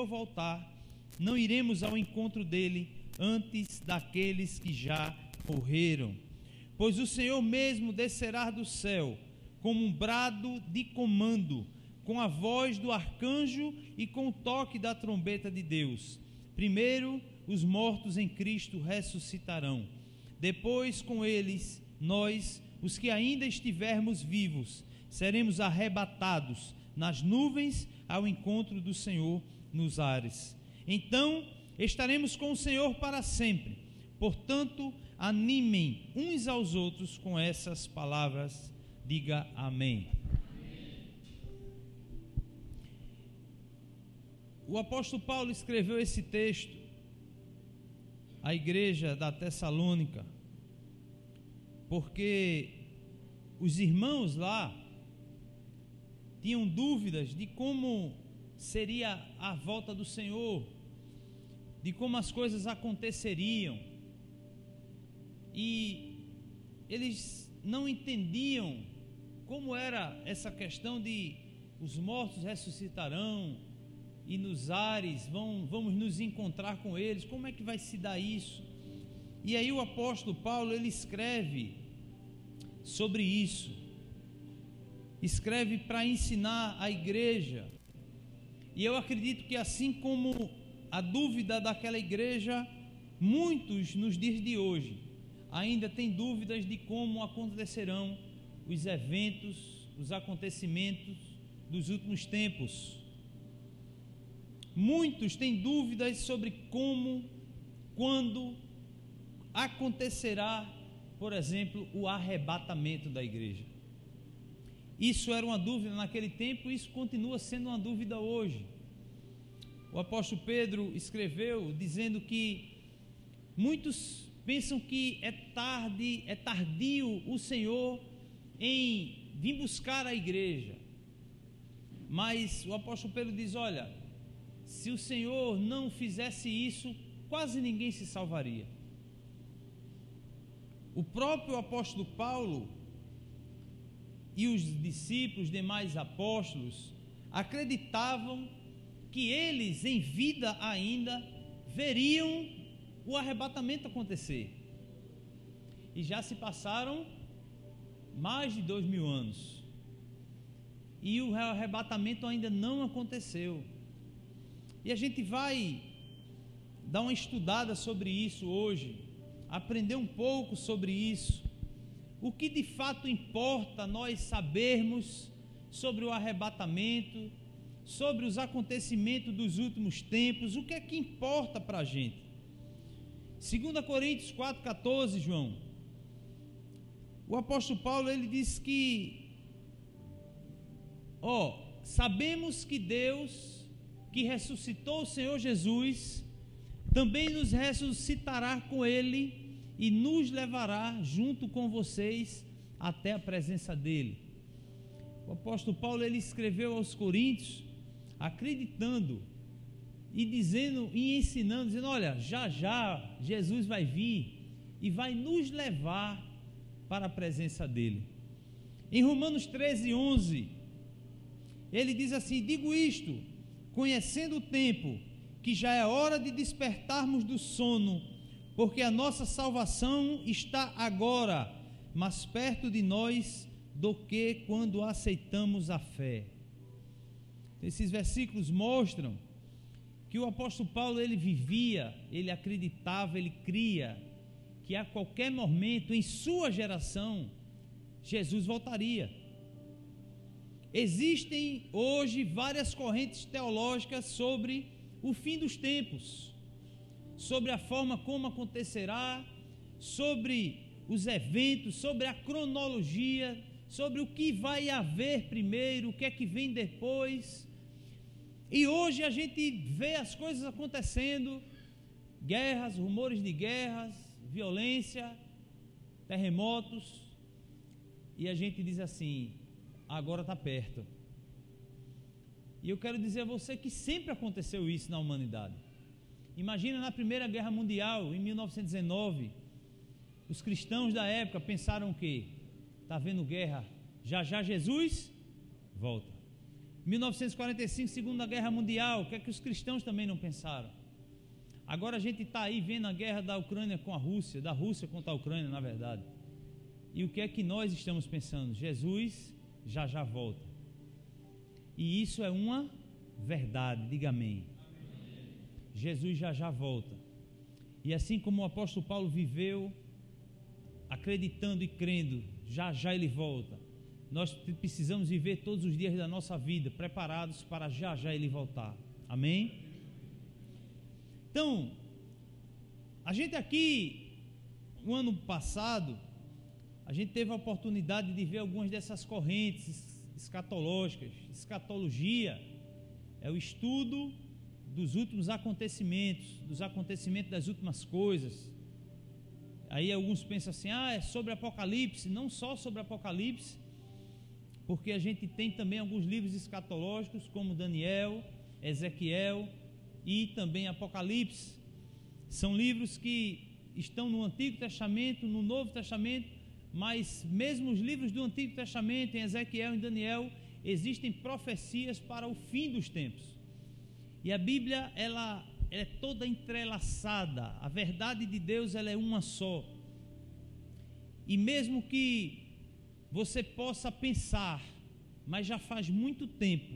Senhor voltar, não iremos ao encontro dele antes daqueles que já morreram. Pois o Senhor mesmo descerá do céu como um brado de comando, com a voz do arcanjo e com o toque da trombeta de Deus. Primeiro, os mortos em Cristo ressuscitarão. Depois, com eles, nós, os que ainda estivermos vivos, seremos arrebatados nas nuvens ao encontro do Senhor nos ares. Então, estaremos com o Senhor para sempre. Portanto, animem uns aos outros com essas palavras. Diga amém. O apóstolo Paulo escreveu esse texto à igreja da Tessalônica, porque os irmãos lá tinham dúvidas de como seria a volta do Senhor, de como as coisas aconteceriam. E eles não entendiam como era essa questão de os mortos ressuscitarão e nos ares vão, vamos nos encontrar com eles, como é que vai se dar isso? E aí o apóstolo Paulo ele escreve sobre isso. Escreve para ensinar a igreja. E eu acredito que assim como a dúvida daquela igreja, muitos nos dias de hoje ainda têm dúvidas de como acontecerão os eventos, os acontecimentos dos últimos tempos. Muitos têm dúvidas sobre como, quando acontecerá, por exemplo, o arrebatamento da igreja. Isso era uma dúvida naquele tempo e isso continua sendo uma dúvida hoje. O apóstolo Pedro escreveu dizendo que muitos pensam que é tarde, é tardio o Senhor em vir buscar a igreja. Mas o apóstolo Pedro diz: olha, se o Senhor não fizesse isso, quase ninguém se salvaria. O próprio apóstolo Paulo e os discípulos, os demais apóstolos, acreditavam que eles, em vida ainda, veriam o arrebatamento acontecer. E já se passaram mais de dois mil anos. E o arrebatamento ainda não aconteceu. E a gente vai dar uma estudada sobre isso hoje, aprender um pouco sobre isso. O que de fato importa nós sabermos sobre o arrebatamento, sobre os acontecimentos dos últimos tempos, o que é que importa para a gente? 2 Coríntios 4,14, João. O apóstolo Paulo ele diz que, ó, sabemos que Deus que ressuscitou o Senhor Jesus, também nos ressuscitará com Ele e nos levará junto com vocês até a presença dEle. O apóstolo Paulo ele escreveu aos Coríntios, acreditando e dizendo e ensinando, dizendo: Olha, já já Jesus vai vir e vai nos levar para a presença dEle. Em Romanos 13, 11, ele diz assim: Digo isto conhecendo o tempo, que já é hora de despertarmos do sono, porque a nossa salvação está agora mais perto de nós do que quando aceitamos a fé. Esses versículos mostram que o apóstolo Paulo ele vivia, ele acreditava, ele cria que a qualquer momento em sua geração Jesus voltaria. Existem hoje várias correntes teológicas sobre o fim dos tempos, sobre a forma como acontecerá, sobre os eventos, sobre a cronologia, sobre o que vai haver primeiro, o que é que vem depois. E hoje a gente vê as coisas acontecendo, guerras, rumores de guerras, violência, terremotos, e a gente diz assim: agora está perto. E eu quero dizer a você que sempre aconteceu isso na humanidade. Imagina na Primeira Guerra Mundial, em 1919, os cristãos da época pensaram que está havendo guerra, já já Jesus volta. 1945, Segunda Guerra Mundial, o que é que os cristãos também não pensaram? Agora a gente está aí vendo a guerra da Ucrânia com a Rússia, da Rússia contra a Ucrânia, na verdade. E o que é que nós estamos pensando? Jesus já já volta. E isso é uma verdade, diga amém. Jesus já já volta. E assim como o apóstolo Paulo viveu, acreditando e crendo, já já ele volta. Nós precisamos viver todos os dias da nossa vida preparados para já já ele voltar. Amém? Então, a gente aqui, o ano passado, a gente teve a oportunidade de ver algumas dessas correntes escatológicas. Escatologia é o estudo dos últimos acontecimentos, dos acontecimentos das últimas coisas. Aí alguns pensam assim: ah, é sobre Apocalipse. Não só sobre Apocalipse, porque a gente tem também alguns livros escatológicos, como Daniel, Ezequiel e também Apocalipse. São livros que estão no Antigo Testamento, no Novo Testamento, mas mesmo os livros do Antigo Testamento, em Ezequiel e Daniel, existem profecias para o fim dos tempos. E a Bíblia, ela é toda entrelaçada. A verdade de Deus, ela é uma só. E mesmo que você possa pensar, mas já faz muito tempo,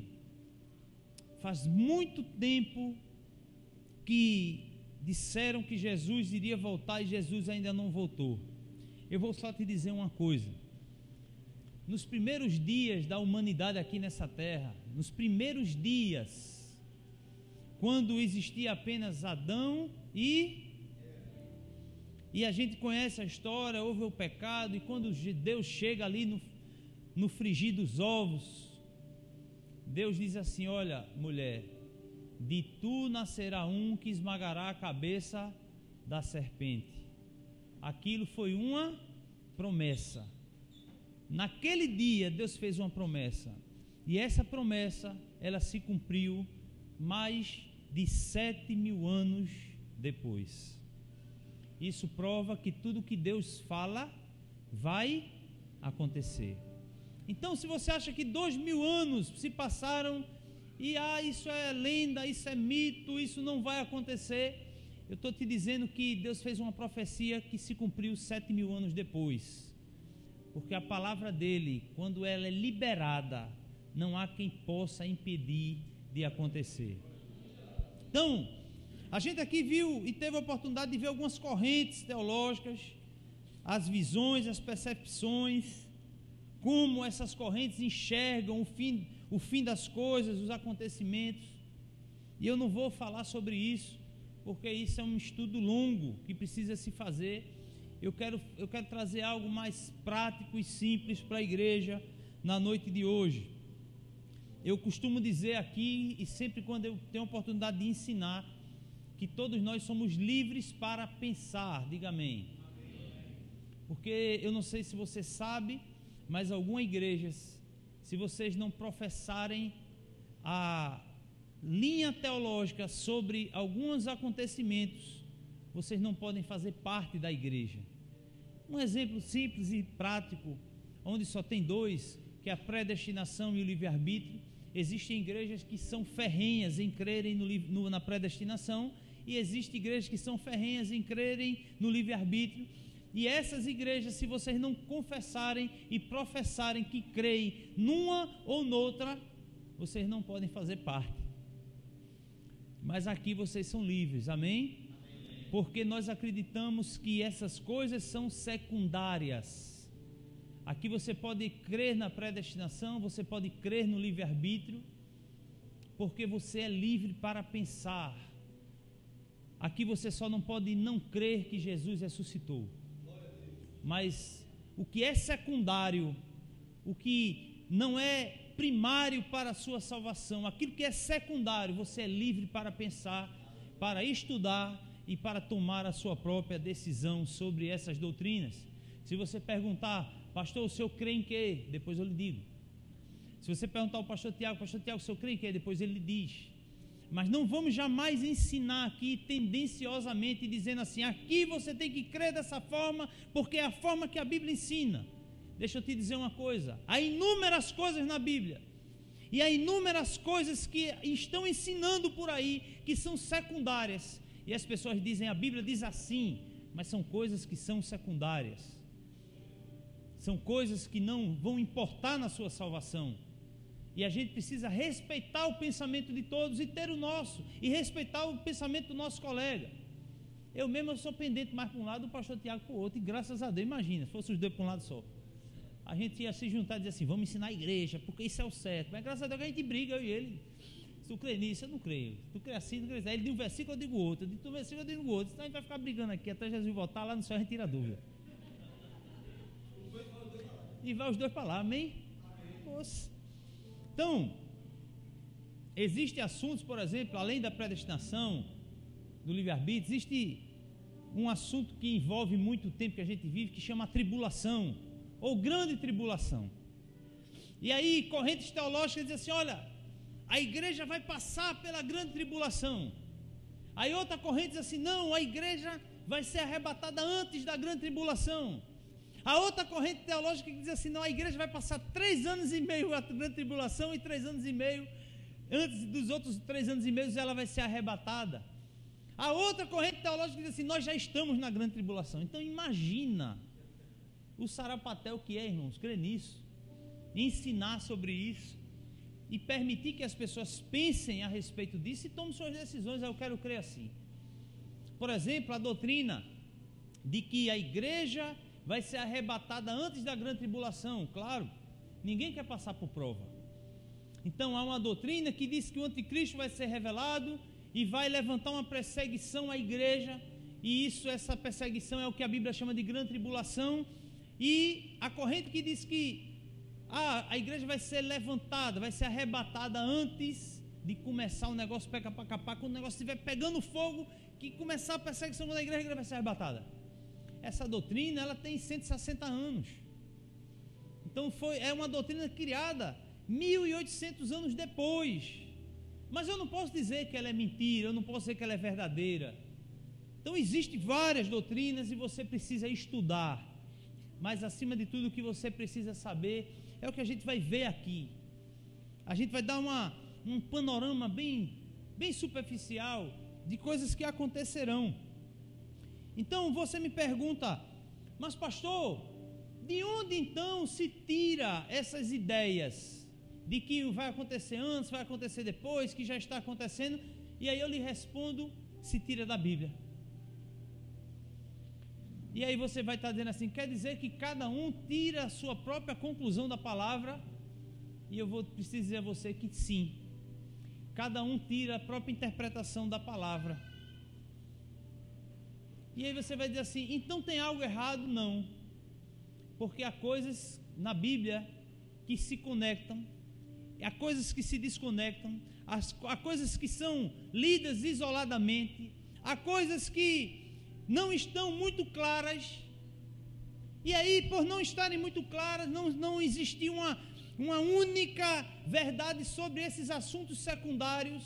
faz muito tempo que disseram que Jesus iria voltar e Jesus ainda não voltou. Eu vou só te dizer uma coisa. Nos primeiros dias da humanidade aqui nessa terra, nos primeiros dias, quando existia apenas Adão e e a gente conhece a história, houve o pecado, e quando Deus chega ali no, no frigir dos ovos, Deus diz assim: Olha, mulher, de tu nascerá um que esmagará a cabeça da serpente. Aquilo foi uma promessa. Naquele dia, Deus fez uma promessa, e essa promessa ela se cumpriu mais de sete mil anos depois. Isso prova que tudo que Deus fala vai acontecer. Então, se você acha que dois mil anos se passaram e ah, isso é lenda, isso é mito, isso não vai acontecer, eu estou te dizendo que Deus fez uma profecia que se cumpriu sete mil anos depois. Porque a palavra dele, quando ela é liberada, não há quem possa impedir de acontecer. Então, a gente aqui viu e teve a oportunidade de ver algumas correntes teológicas, as visões, as percepções, como essas correntes enxergam o fim, o fim das coisas, os acontecimentos. E eu não vou falar sobre isso, porque isso é um estudo longo que precisa se fazer. Eu quero, eu quero trazer algo mais prático e simples para a igreja na noite de hoje. Eu costumo dizer aqui, e sempre quando eu tenho a oportunidade de ensinar, que todos nós somos livres para pensar, diga amém. Porque eu não sei se você sabe, mas algumas igrejas, se vocês não professarem a linha teológica sobre alguns acontecimentos, vocês não podem fazer parte da igreja. Um exemplo simples e prático, onde só tem dois, que é a predestinação e o livre-arbítrio. Existem igrejas que são ferrenhas em crerem no, no, na predestinação e existem igrejas que são ferrenhas em crerem no livre-arbítrio. E essas igrejas, se vocês não confessarem e professarem que creem numa ou noutra, vocês não podem fazer parte. Mas aqui vocês são livres, amém? Porque nós acreditamos que essas coisas são secundárias Aqui você pode crer na predestinação, você pode crer no livre-arbítrio, porque você é livre para pensar. Aqui você só não pode não crer que Jesus ressuscitou. Mas o que é secundário, o que não é primário para a sua salvação, aquilo que é secundário, você é livre para pensar, para estudar e para tomar a sua própria decisão sobre essas doutrinas. Se você perguntar, Pastor, o senhor crê em quê? Depois eu lhe digo. Se você perguntar ao pastor Tiago, pastor Tiago, o senhor crê em quê? Depois ele lhe diz. Mas não vamos jamais ensinar aqui tendenciosamente dizendo assim: aqui você tem que crer dessa forma, porque é a forma que a Bíblia ensina. Deixa eu te dizer uma coisa: há inúmeras coisas na Bíblia, E há inúmeras coisas que estão ensinando por aí que são secundárias. E as pessoas dizem, a Bíblia diz assim, mas são coisas que são secundárias. São coisas que não vão importar na sua salvação. E a gente precisa respeitar o pensamento de todos e ter o nosso, e respeitar o pensamento do nosso colega. Eu mesmo eu sou pendente mais para um lado, o pastor Tiago para o outro, e graças a Deus, imagina, se fosse os dois para um lado só. A gente ia se juntar e dizer assim, vamos ensinar a igreja, porque isso é o certo. Mas graças a Deus a gente briga, eu e ele. Se tu crê nisso, eu não creio. Tu crê assim, tu crê assim. Aí ele diz um versículo, eu digo outro. Eu digo um versículo, eu digo outro. Então a gente vai ficar brigando aqui até Jesus voltar lá no céu, a gente tira a dúvida. E vai os dois para lá, amém? Então, existem assuntos, por exemplo, além da predestinação, do livre-arbítrio, existe um assunto que envolve muito tempo que a gente vive, que chama tribulação, ou grande tribulação. E aí, correntes teológicas dizem assim: olha, a igreja vai passar pela grande tribulação. Aí outra corrente diz assim: não, a igreja vai ser arrebatada antes da grande tribulação. A outra corrente teológica que diz assim: não, a igreja vai passar três anos e meio a grande tribulação e três anos e meio, antes dos outros três anos e meio, ela vai ser arrebatada. A outra corrente teológica diz assim: nós já estamos na grande tribulação. Então imagina o sarapatel que é, irmãos, crer nisso, ensinar sobre isso e permitir que as pessoas pensem a respeito disso e tomem suas decisões. Eu quero crer assim. Por exemplo, a doutrina de que a igreja vai ser arrebatada antes da grande tribulação, claro, ninguém quer passar por prova. Então há uma doutrina que diz que o anticristo vai ser revelado e vai levantar uma perseguição à igreja, e isso, essa perseguição é o que a Bíblia chama de grande tribulação, e a corrente que diz que ah, a igreja vai ser levantada, vai ser arrebatada antes de começar o negócio pega para capar, quando o negócio estiver pegando fogo, que começar a perseguição da igreja, a igreja vai ser arrebatada. Essa doutrina, ela tem 160 anos. Então foi, é uma doutrina criada 1800 anos depois. Mas eu não posso dizer que ela é mentira, eu não posso dizer que ela é verdadeira. Então existem várias doutrinas e você precisa estudar. Mas acima de tudo o que você precisa saber é o que a gente vai ver aqui. A gente vai dar uma, um panorama bem, bem superficial de coisas que acontecerão. Então você me pergunta, mas pastor, de onde então se tira essas ideias de que vai acontecer antes, vai acontecer depois, que já está acontecendo? E aí eu lhe respondo: se tira da Bíblia. E aí você vai estar dizendo assim: quer dizer que cada um tira a sua própria conclusão da palavra? E eu vou preciso dizer a você que sim. Cada um tira a própria interpretação da palavra. E aí você vai dizer assim: então tem algo errado? Não. Porque há coisas na Bíblia que se conectam, há coisas que se desconectam, há coisas que são lidas isoladamente, há coisas que não estão muito claras. E aí, por não estarem muito claras, não, não existia uma, uma única verdade sobre esses assuntos secundários.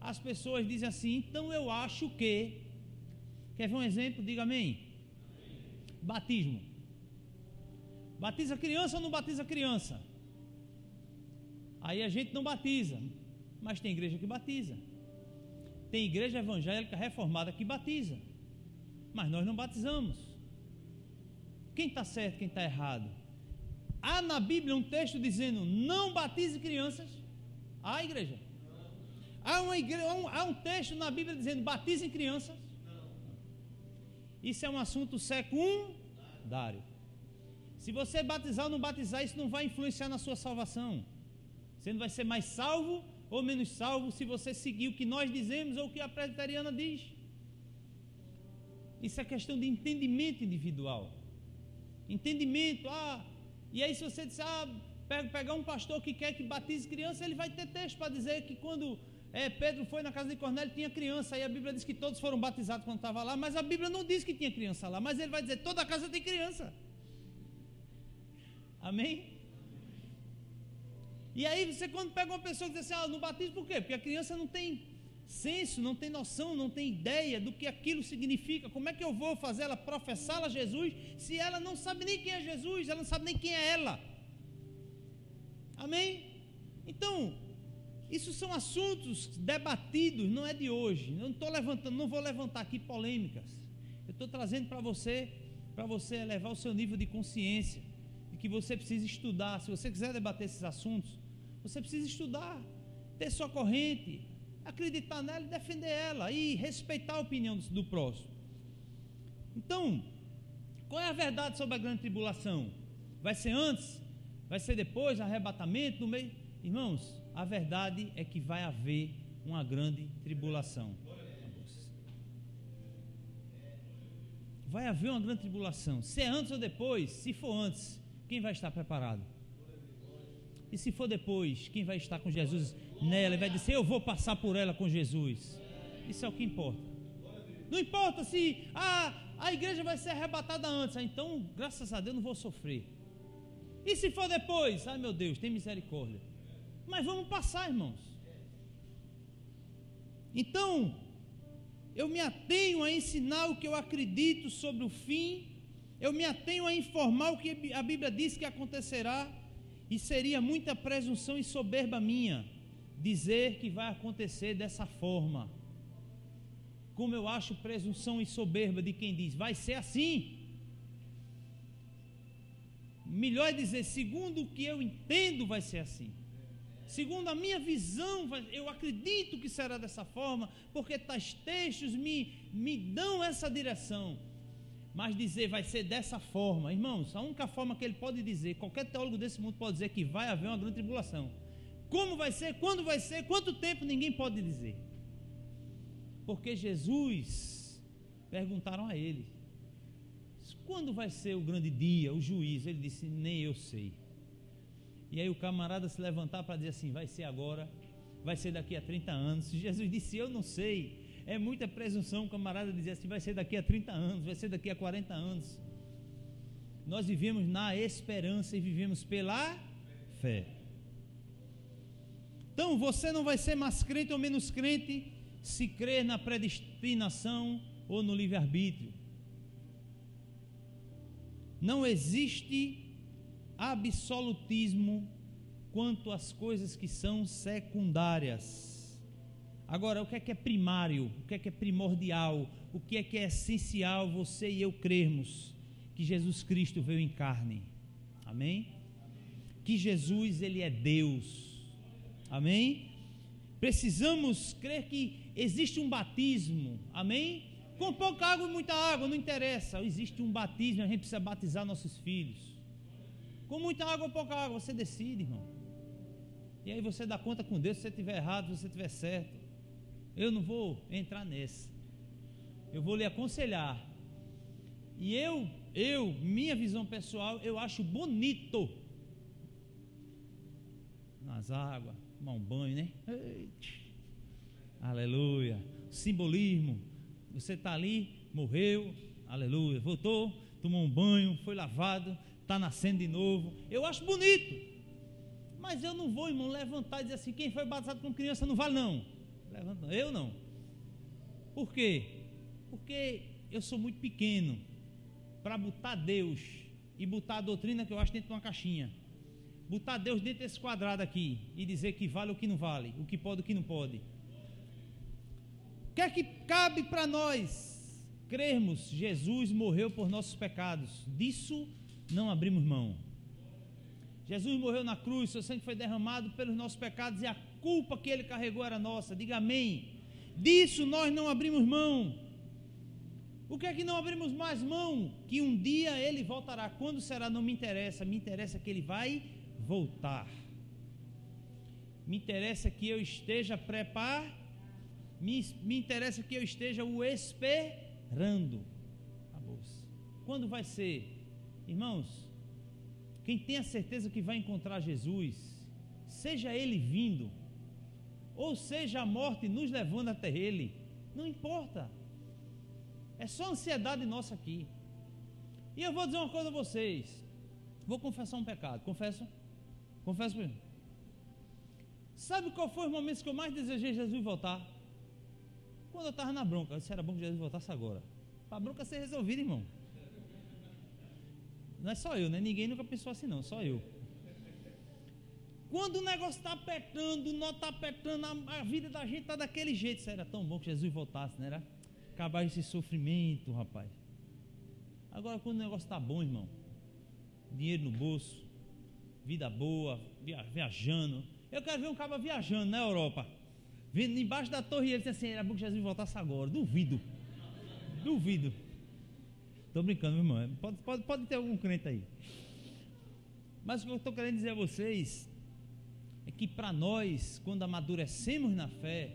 As pessoas dizem assim: então eu acho que. Quer ver um exemplo? Diga amém. Batismo. Batiza criança ou não batiza criança? Aí a gente não batiza, mas tem igreja que batiza. Tem igreja evangélica reformada que batiza mas nós não batizamos. Quem está certo, quem está errado? Há na Bíblia um texto dizendo: não batize crianças. Há igreja? Há, igreja, há, um, há um texto na Bíblia dizendo: batizem crianças. Isso é um assunto secundário. Se você batizar ou não batizar, isso não vai influenciar na sua salvação. Você não vai ser mais salvo ou menos salvo se você seguir o que nós dizemos ou o que a presbiteriana diz. Isso é questão de entendimento individual. Entendimento, ah, e aí se você disser, ah, pegar um pastor que quer que batize criança, ele vai ter texto para dizer que quando é, Pedro foi na casa de Cornélio tinha criança, aí a Bíblia diz que todos foram batizados quando estava lá, mas a Bíblia não diz que tinha criança lá, mas ele vai dizer, toda casa tem criança. Amém? E aí você quando pega uma pessoa que diz assim, ah, no batismo por quê? Porque a criança não tem senso, não tem noção, não tem ideia do que aquilo significa. Como é que eu vou fazer ela professá-la Jesus se ela não sabe nem quem é Jesus, ela não sabe nem quem é ela? Amém? Então, isso são assuntos debatidos, não é de hoje. Eu não estou levantando, não vou levantar aqui polêmicas. Eu estou trazendo para você, para você elevar o seu nível de consciência, de que você precisa estudar. Se você quiser debater esses assuntos, você precisa estudar, ter sua corrente, acreditar nela e defender ela e respeitar a opinião do, do próximo. Então, qual é a verdade sobre a grande tribulação? Vai ser antes? Vai ser depois? Arrebatamento? No meio? Irmãos, a verdade é que vai haver uma grande tribulação. Vai haver uma grande tribulação. Se é antes ou depois, se for antes, quem vai estar preparado? E se for depois, quem vai estar com Jesus nela e vai dizer: Eu vou passar por ela com Jesus? Isso é o que importa. Não importa se ah, a igreja vai ser arrebatada antes, ah, então, graças a Deus, não vou sofrer. E se for depois? Ai meu Deus, tem misericórdia. Mas vamos passar, irmãos. Então, eu me atenho a ensinar o que eu acredito sobre o fim, eu me atenho a informar o que a Bíblia diz que acontecerá, e seria muita presunção e soberba minha dizer que vai acontecer dessa forma. Como eu acho presunção e soberba de quem diz, vai ser assim. Melhor dizer, segundo o que eu entendo, vai ser assim. Segundo a minha visão, eu acredito que será dessa forma, porque tais textos me, me dão essa direção. Mas dizer vai ser dessa forma, irmãos, a única forma que ele pode dizer, qualquer teólogo desse mundo pode dizer que vai haver uma grande tribulação. Como vai ser, quando vai ser, quanto tempo, ninguém pode dizer. Porque Jesus, perguntaram a ele, quando vai ser o grande dia, o juízo? Ele disse, nem eu sei. E aí o camarada se levantar para dizer assim, vai ser agora, vai ser daqui a 30 anos. Jesus disse, eu não sei. É muita presunção o camarada dizer assim, vai ser daqui a 30 anos, vai ser daqui a 40 anos. Nós vivemos na esperança e vivemos pela fé. Então você não vai ser mais crente ou menos crente se crer na predestinação ou no livre-arbítrio. Não existe absolutismo quanto às coisas que são secundárias. Agora, o que é que é primário? O que é que é primordial? O que é que é essencial você e eu crermos que Jesus Cristo veio em carne? Amém? Que Jesus ele é Deus Amém? Precisamos crer que existe um batismo. Amém? Com pouca água e muita água, não interessa. Existe um batismo, a gente precisa batizar nossos filhos. Com muita água ou pouca água, você decide, irmão. E aí você dá conta com Deus se você estiver errado, se você estiver certo. Eu não vou entrar nessa. Eu vou lhe aconselhar. E eu, eu, minha visão pessoal, eu acho bonito nas águas, tomar um banho, né? Eita. Aleluia. Simbolismo. Você está ali, morreu, aleluia. Voltou, tomou um banho, foi lavado, está nascendo de novo. Eu acho bonito. Mas eu não vou, irmão, levantar e dizer assim: quem foi batizado com criança não vale, não. Levanta, eu não. Por quê? Porque eu sou muito pequeno para botar Deus e botar a doutrina que eu acho dentro de uma caixinha botar Deus dentro desse quadrado aqui e dizer que vale o que não vale, o que pode o que não pode. O que é que cabe para nós crermos Jesus morreu por nossos pecados? Disso não abrimos mão. Jesus morreu na cruz, seu sangue foi derramado pelos nossos pecados e a culpa que ele carregou era nossa. Diga amém. Disso nós não abrimos mão. O que é que não abrimos mais mão? Que um dia ele voltará. Quando será? Não me interessa. Me interessa que ele vai voltar. Me interessa que eu esteja preparado, me, me interessa que eu esteja o esperando. Acabou-se. Quando vai ser? Irmãos, quem tem a certeza que vai encontrar Jesus, seja ele vindo, ou seja a morte nos levando até ele, não importa. É só ansiedade nossa aqui. E eu vou dizer uma coisa a vocês. Vou confessar um pecado. Confesso? Confesso. Sabe qual foi os momentos que eu mais desejei Jesus voltar? Quando eu estava na bronca. Eu disse, era bom que Jesus voltasse agora. Para a bronca ser resolvida, irmão. Não é só eu, né? Ninguém nunca pensou assim, não. Só eu. Quando o negócio está apertando, o nó está apertando, a, a, vida da gente está daquele jeito. Isso era tão bom que Jesus voltasse, não era? Acabar esse sofrimento, rapaz. Agora, quando o negócio está bom, irmão, dinheiro no bolso, vida boa, viajando. Eu quero ver um cara viajando na Europa, vindo embaixo da torre ele disse assim: era bom que Jesus voltasse agora. Duvido, duvido. Estou brincando, irmão. Pode, pode, pode ter algum crente aí. Mas o que eu estou querendo dizer a vocês é que para nós, quando amadurecemos na fé,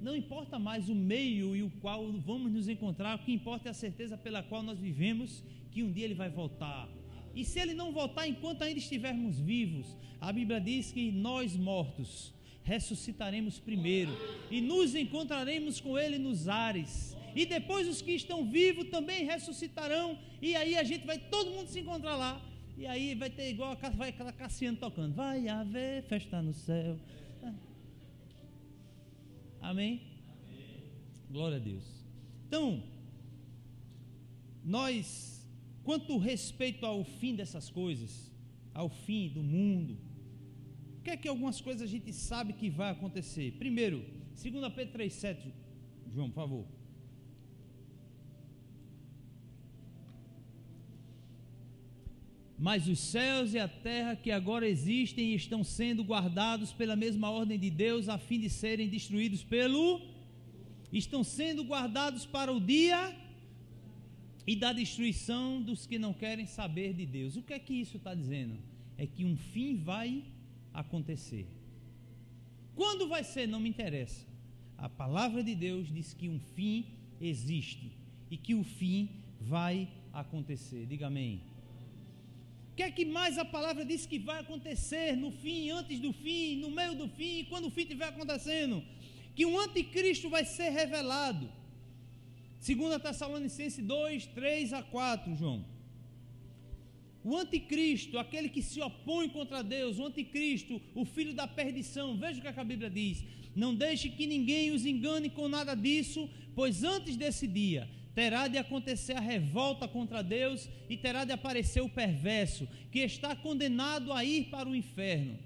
não importa mais o meio e o qual vamos nos encontrar, o que importa é a certeza pela qual nós vivemos que um dia ele vai voltar. E se ele não voltar enquanto ainda estivermos vivos, a Bíblia diz que nós mortos ressuscitaremos primeiro e nos encontraremos com ele nos ares. E depois os que estão vivos também ressuscitarão, e aí a gente vai todo mundo se encontrar lá e aí vai ter igual a, vai aquela Cassiano tocando. Vai haver festa no céu. Amém? Amém? Glória a Deus. Então, nós, quanto respeito ao fim dessas coisas, ao fim do mundo, o que é que algumas coisas a gente sabe que vai acontecer? Primeiro, 2 Pedro 3,7, João, por favor. Mas os céus e a terra que agora existem estão sendo guardados pela mesma ordem de Deus, a fim de serem destruídos pelo. Estão sendo guardados para o dia e da destruição dos que não querem saber de Deus. O que é que isso está dizendo? É que um fim vai acontecer. Quando vai ser, não me interessa. A palavra de Deus diz que um fim existe e que o fim vai acontecer. Diga amém. O que é que mais a palavra diz que vai acontecer no fim, antes do fim, no meio do fim, quando o fim estiver acontecendo? Que um anticristo vai ser revelado. 2 Tessalonicenses 2, 3 a 4, João. O anticristo, aquele que se opõe contra Deus, o anticristo, o filho da perdição, veja o que, é que a Bíblia diz: Não deixe que ninguém os engane com nada disso, pois antes desse dia terá de acontecer a revolta contra Deus e terá de aparecer o perverso, que está condenado a ir para o inferno.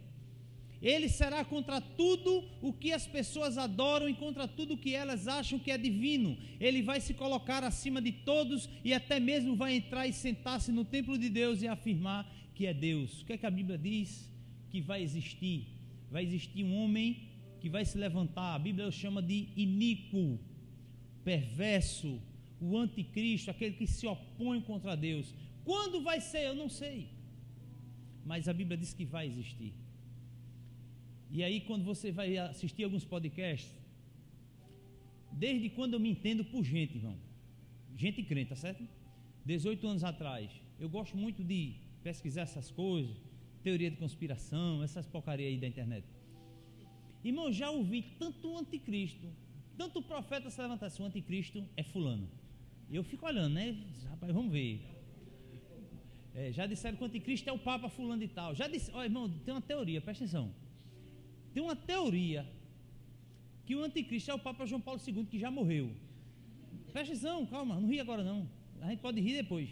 Ele será contra tudo o que as pessoas adoram e contra tudo o que elas acham que é divino. Ele vai se colocar acima de todos e até mesmo vai entrar e sentar-se no templo de Deus e afirmar que é Deus. O que é que a Bíblia diz? Que vai existir. Vai existir um homem que vai se levantar. A Bíblia o chama de iníquo, perverso, o anticristo, aquele que se opõe contra Deus. Quando vai ser, eu não sei. Mas a Bíblia diz que vai existir. E aí, quando você vai assistir alguns podcasts, desde quando eu me entendo por gente, irmão, gente crente, tá certo? 18 anos atrás, eu gosto muito de pesquisar essas coisas, teoria de conspiração, essas porcarias aí da internet. Irmão, já ouvi tanto anticristo, tanto profeta se levantar o anticristo é fulano. E eu fico olhando, né? Rapaz, vamos ver. É, já disseram que o anticristo é o Papa fulano e tal. Já disse, ó, irmão, tem uma teoria, presta atenção. Tem uma teoria que o anticristo é o Papa João Paulo II, que já morreu. Presta atenção, calma, não ri agora não. A gente pode rir depois.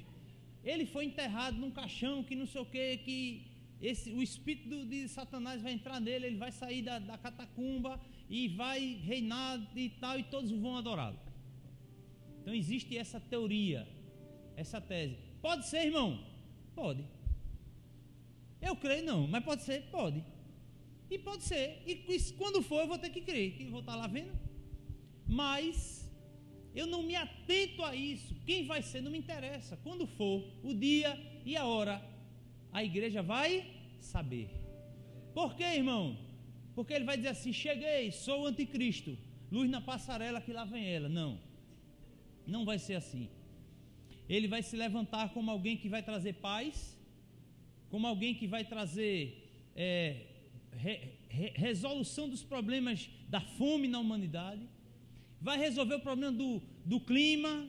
Ele foi enterrado num caixão que não sei o que, que esse, o espírito de Satanás vai entrar nele, ele vai sair da, da catacumba e vai reinar e tal, e todos vão adorá-lo. Então existe essa teoria, essa tese. Pode ser, irmão? Pode. Eu creio não, mas pode ser? Pode. E pode ser. E quando for, eu vou ter que crer, que vou estar lá vendo. Mas eu não me atento a isso. Quem vai ser não me interessa. Quando for o dia e a hora, a igreja vai saber. Por quê, irmão? Porque ele vai dizer assim: cheguei, sou o anticristo. Luz na passarela que lá vem ela. Não. Não vai ser assim. Ele vai se levantar como alguém que vai trazer paz, como alguém que vai trazer é, re, re, resolução dos problemas da fome na humanidade, vai resolver o problema do, do clima,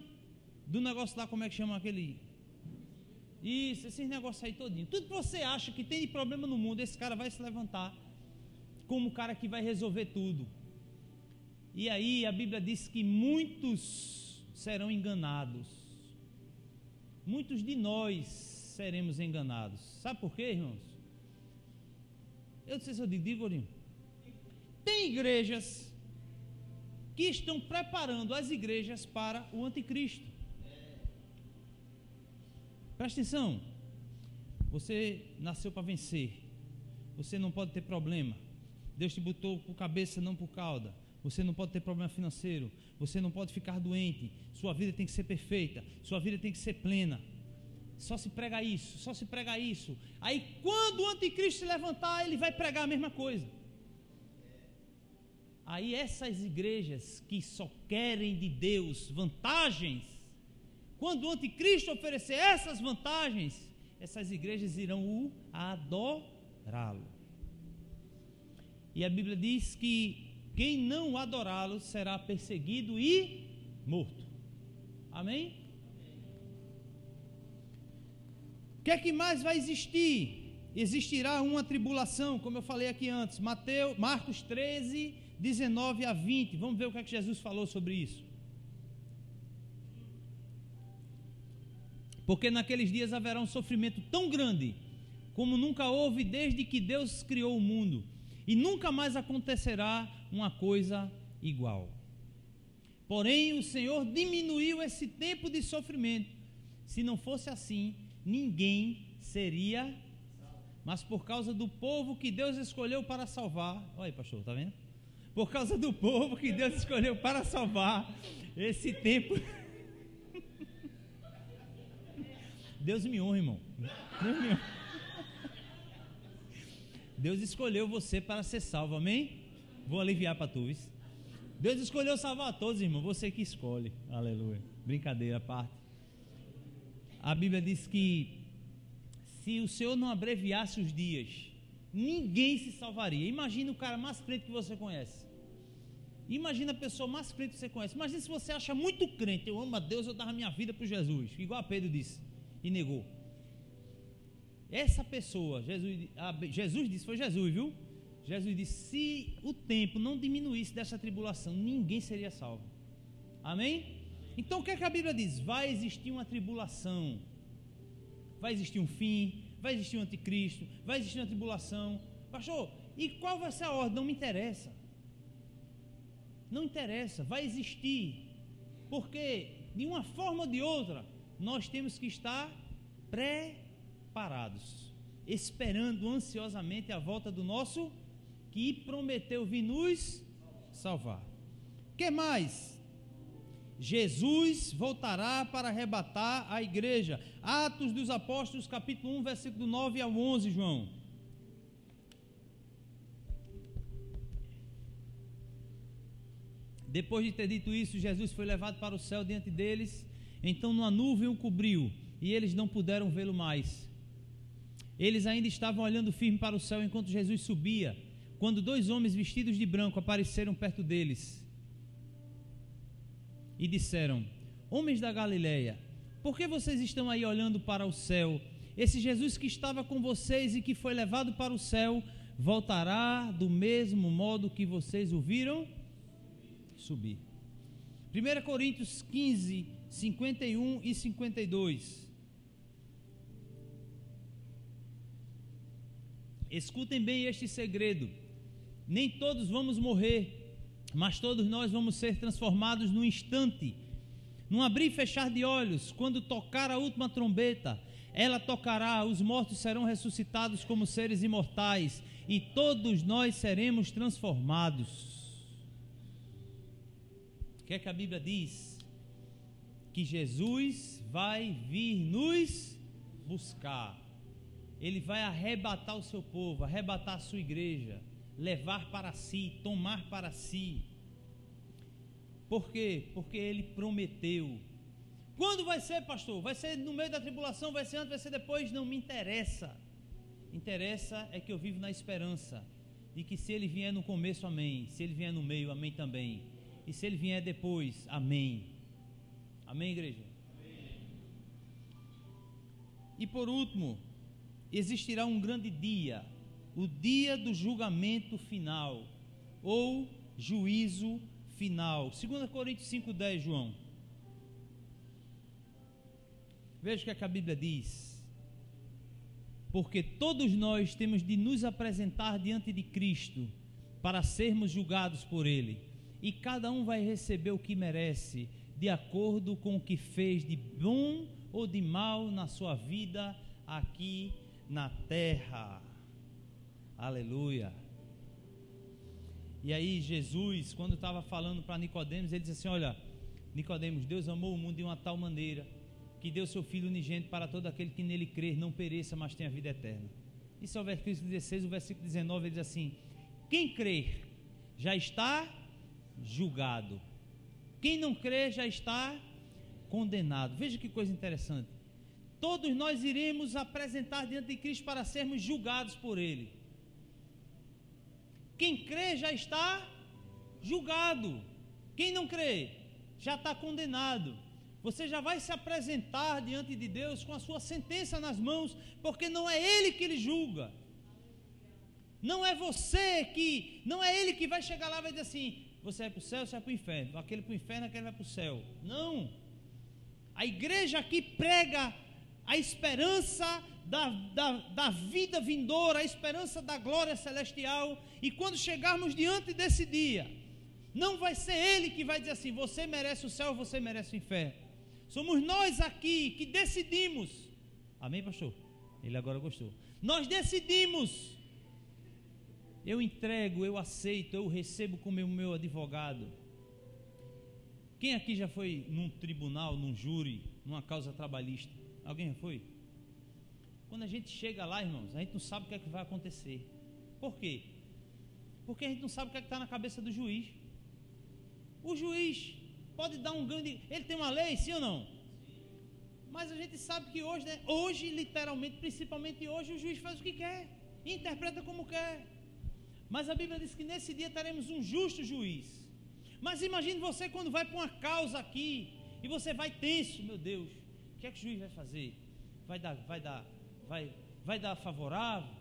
do negócio lá, como é que chama aquele. Isso, esses negócios aí todinho. Tudo que você acha que tem de problema no mundo, esse cara vai se levantar como o cara que vai resolver tudo. E aí a Bíblia diz que muitos serão enganados. Muitos de nós seremos enganados. Sabe por quê, irmãos? Eu, não sei se eu digo, Tem igrejas que estão preparando as igrejas para o anticristo. Presta atenção. Você nasceu para vencer. Você não pode ter problema. Deus te botou por cabeça, não por cauda. Você não pode ter problema financeiro. Você não pode ficar doente. Sua vida tem que ser perfeita. Sua vida tem que ser plena. Só se prega isso, só se prega isso. Aí quando o anticristo se levantar, ele vai pregar a mesma coisa. Aí essas igrejas que só querem de Deus vantagens, quando o anticristo oferecer essas vantagens, essas igrejas irão o adorá-lo. E a Bíblia diz que quem não adorá-lo será perseguido e morto. Amém? que é que mais vai existir? Existirá uma tribulação, como eu falei aqui antes, Mateus, Marcos 13, 19 a 20. Vamos ver o que é que Jesus falou sobre isso. Porque naqueles dias haverá um sofrimento tão grande como nunca houve desde que Deus criou o mundo, e nunca mais acontecerá uma coisa igual. Porém, o Senhor diminuiu esse tempo de sofrimento. Se não fosse assim, ninguém seria, mas por causa do povo que Deus escolheu para salvar, olha aí, pastor, tá vendo? Por causa do povo que Deus escolheu para salvar, esse tempo. Deus me honra, irmão. Deus me honra. Deus escolheu você para ser salvo, amém? Vou aliviar para tu. Deus escolheu salvar a todos, irmão. Você que escolhe. Aleluia. Brincadeira à parte a Bíblia diz que se o Senhor não abreviasse os dias, ninguém se salvaria. Imagina o cara mais crente que você conhece. Imagina a pessoa mais crente que você conhece. Imagina se você acha muito crente, eu amo a Deus, eu dava minha vida para Jesus, igual a Pedro disse e negou. Essa pessoa, Jesus, Jesus disse, foi Jesus, viu? Jesus disse: se o tempo não diminuísse dessa tribulação, ninguém seria salvo. Amém? Então o que, é que a Bíblia diz? Vai existir uma tribulação, vai existir um fim, vai existir um anticristo, vai existir uma tribulação. Pastor, e qual vai ser a ordem? Não me interessa. Não interessa, vai existir. Porque, de uma forma ou de outra, nós temos que estar preparados, esperando ansiosamente a volta do nosso que prometeu vir nos salvar. que mais? Jesus voltará para arrebatar a igreja. Atos dos Apóstolos, capítulo 1, versículo 9 ao 11, João. Depois de ter dito isso, Jesus foi levado para o céu diante deles. Então, uma nuvem o cobriu e eles não puderam vê-lo mais. Eles ainda estavam olhando firme para o céu enquanto Jesus subia, quando dois homens vestidos de branco apareceram perto deles e disseram: Homens da Galileia, por que vocês estão aí olhando para o céu? Esse Jesus que estava com vocês e que foi levado para o céu voltará do mesmo modo que vocês o viram subir. 1 Coríntios 15, 51 e 52. Escutem bem este segredo: nem todos vamos morrer mas todos nós vamos ser transformados num instante, num abrir e fechar de olhos, quando tocar a última trombeta, ela tocará, os mortos serão ressuscitados como seres imortais, e todos nós seremos transformados. O que é que a Bíblia diz? Que Jesus vai vir nos buscar, Ele vai arrebatar o seu povo, arrebatar a sua igreja levar para si, tomar para si. Por quê? Porque ele prometeu. Quando vai ser, pastor? Vai ser no meio da tribulação, vai ser antes, vai ser depois? Não me interessa. Interessa é que eu vivo na esperança de que se ele vier no começo, amém. Se ele vier no meio, amém também. E se ele vier depois, amém. Amém, igreja? Amém. E por último, existirá um grande dia o dia do julgamento final ou juízo final. 2 Coríntios 5:10, João. Veja o que, é que a Bíblia diz. porque todos nós temos de nos apresentar diante de Cristo para sermos julgados por Ele, e cada um vai receber o que merece, de acordo com o que fez de bom ou de mal na sua vida aqui na terra. Aleluia. E aí Jesus, quando estava falando para Nicodemos, ele disse assim: "Olha, Nicodemos, Deus amou o mundo de uma tal maneira que deu seu filho unigênito para todo aquele que nele crer, não pereça, mas tenha vida eterna." Isso é o versículo 16, o versículo 19 ele diz assim: "Quem crer já está julgado. Quem não crê já está condenado." Veja que coisa interessante. Todos nós iremos apresentar diante de Cristo para sermos julgados por ele. Quem crê já está julgado. Quem não crê já está condenado. Você já vai se apresentar diante de Deus com a sua sentença nas mãos, porque não é Ele que lhe julga. Não é você que, não é Ele que vai chegar lá e vai dizer assim: você vai para o céu, você vai para o inferno, aquele para o inferno, aquele vai para o céu. Não. A igreja aqui prega a esperança da, da, da vida vindoura, a esperança da glória celestial. E quando chegarmos diante desse dia, não vai ser Ele que vai dizer assim: você merece o céu, você merece o inferno. Somos nós aqui que decidimos. Amém, pastor? Ele agora gostou. Nós decidimos. Eu entrego, eu aceito, eu recebo como meu, meu advogado. Quem aqui já foi num tribunal, num júri, numa causa trabalhista? Alguém já foi? Quando a gente chega lá, irmãos, a gente não sabe o que é que vai acontecer. Por quê? Porque a gente não sabe o que é está na cabeça do juiz. O juiz pode dar um grande. Ele tem uma lei, sim ou não? Mas a gente sabe que hoje, né, hoje, literalmente, principalmente hoje, o juiz faz o que quer, interpreta como quer. Mas a Bíblia diz que nesse dia teremos um justo juiz. Mas imagine você quando vai para uma causa aqui e você vai tenso, meu Deus, o que é que o juiz vai fazer? Vai dar, vai dar vai, vai dar favorável?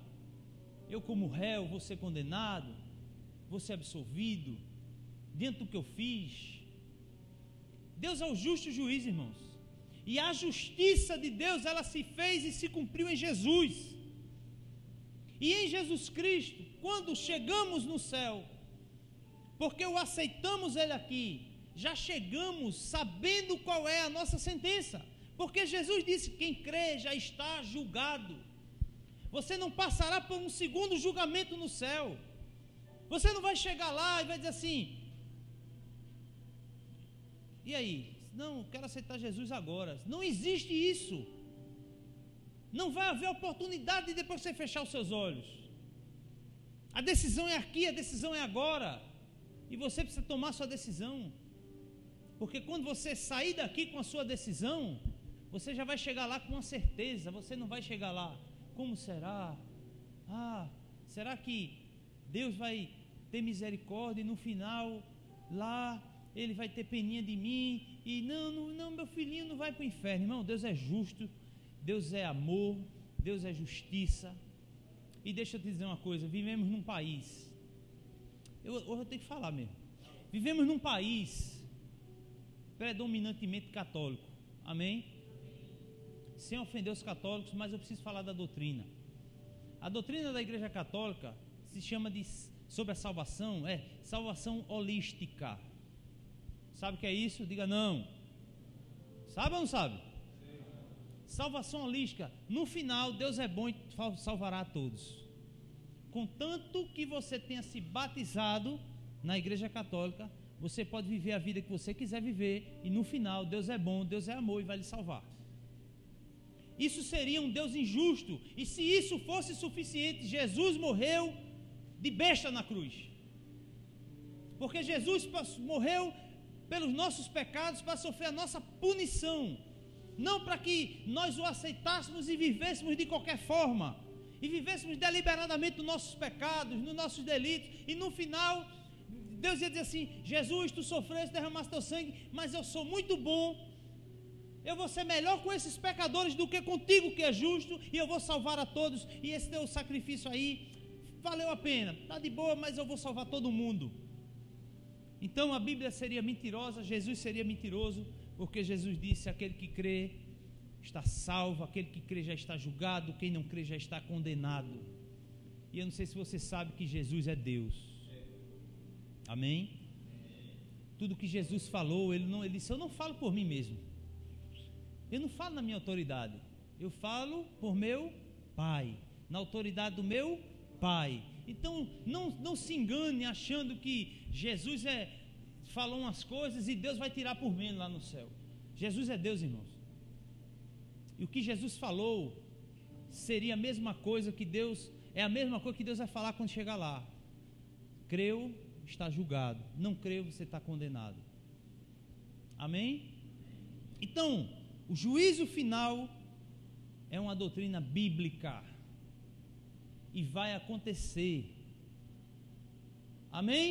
Eu, como réu, vou ser condenado? Vou ser absolvido? Dentro do que eu fiz? Deus é o justo juiz, irmãos. E a justiça de Deus, ela se fez e se cumpriu em Jesus. E em Jesus Cristo, quando chegamos no céu, porque o aceitamos Ele aqui, já chegamos sabendo qual é a nossa sentença. Porque Jesus disse: quem crê já está julgado. Você não passará por um segundo julgamento no céu. Você não vai chegar lá e vai dizer assim: e aí? Não, quero aceitar Jesus agora. Não existe isso. Não vai haver oportunidade de depois você fechar os seus olhos. A decisão é aqui, a decisão é agora. E você precisa tomar sua decisão. Porque quando você sair daqui com a sua decisão, você já vai chegar lá com uma certeza, você não vai chegar lá. Como será? Ah, será que Deus vai ter misericórdia e no final lá ele vai ter peninha de mim e não, não, não meu filhinho não vai para o inferno, irmão. Deus é justo, Deus é amor, Deus é justiça. E deixa eu te dizer uma coisa: vivemos num país, eu, eu tenho que falar mesmo. Vivemos num país predominantemente católico, amém? Sem ofender os católicos, mas eu preciso falar da doutrina. A doutrina da Igreja Católica se chama de sobre a salvação, é salvação holística. Sabe o que é isso? Diga não. Sabe ou não sabe? Salvação holística. No final, Deus é bom e salvará a todos. Contanto que você tenha se batizado na Igreja Católica, você pode viver a vida que você quiser viver e no final Deus é bom, Deus é amor e vai lhe salvar. Isso seria um Deus injusto. E se isso fosse suficiente, Jesus morreu de besta na cruz. Porque Jesus morreu pelos nossos pecados para sofrer a nossa punição. Não para que nós o aceitássemos e vivêssemos de qualquer forma. E vivêssemos deliberadamente nos nossos pecados, nos nossos delitos. E no final, Deus ia dizer assim: Jesus, tu sofreste, derramaste teu sangue, mas eu sou muito bom eu vou ser melhor com esses pecadores do que contigo que é justo, e eu vou salvar a todos, e esse teu sacrifício aí valeu a pena. Tá de boa, mas eu vou salvar todo mundo. Então a Bíblia seria mentirosa, Jesus seria mentiroso, porque Jesus disse: aquele que crê está salvo, aquele que crê já está julgado, quem não crê já está condenado. E eu não sei se você sabe que Jesus é Deus. Amém? Tudo que Jesus falou, ele não, ele disse: Eu não falo por mim mesmo. Eu não falo na minha autoridade. Eu falo por meu Pai, na autoridade do meu Pai. Então, não, não se engane achando que Jesus é falou umas coisas e Deus vai tirar por menos lá no céu. Jesus é Deus, irmãos. E o que Jesus falou seria a mesma coisa que Deus, é a mesma coisa que Deus vai falar quando chegar lá. Creu, está julgado. Não creu, você está condenado. Amém? Então, o juízo final é uma doutrina bíblica e vai acontecer. Amém?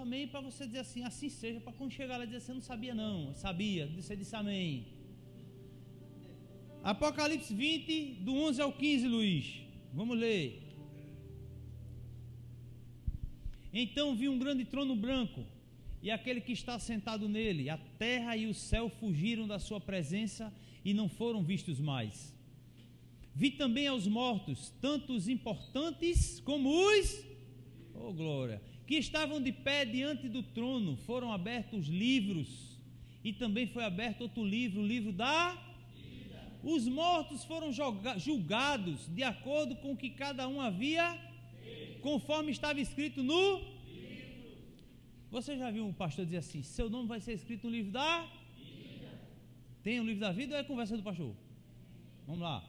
Amém para você dizer assim, assim seja, para quando chegar lá dizer assim, eu não sabia não, eu sabia, você disse amém. Apocalipse 20, do 11 ao 15, Luiz. Vamos ler. Então vi um grande trono branco e aquele que está sentado nele. A terra e o céu fugiram da sua presença e não foram vistos mais. Vi também aos mortos, tanto os importantes como os, oh glória, que estavam de pé diante do trono. Foram abertos livros e também foi aberto outro livro, o livro da os mortos foram julgados de acordo com o que cada um havia, conforme estava escrito no. Você já viu um pastor dizer assim: seu nome vai ser escrito no livro da? Tem o um livro da vida ou é conversa do pastor? Vamos lá.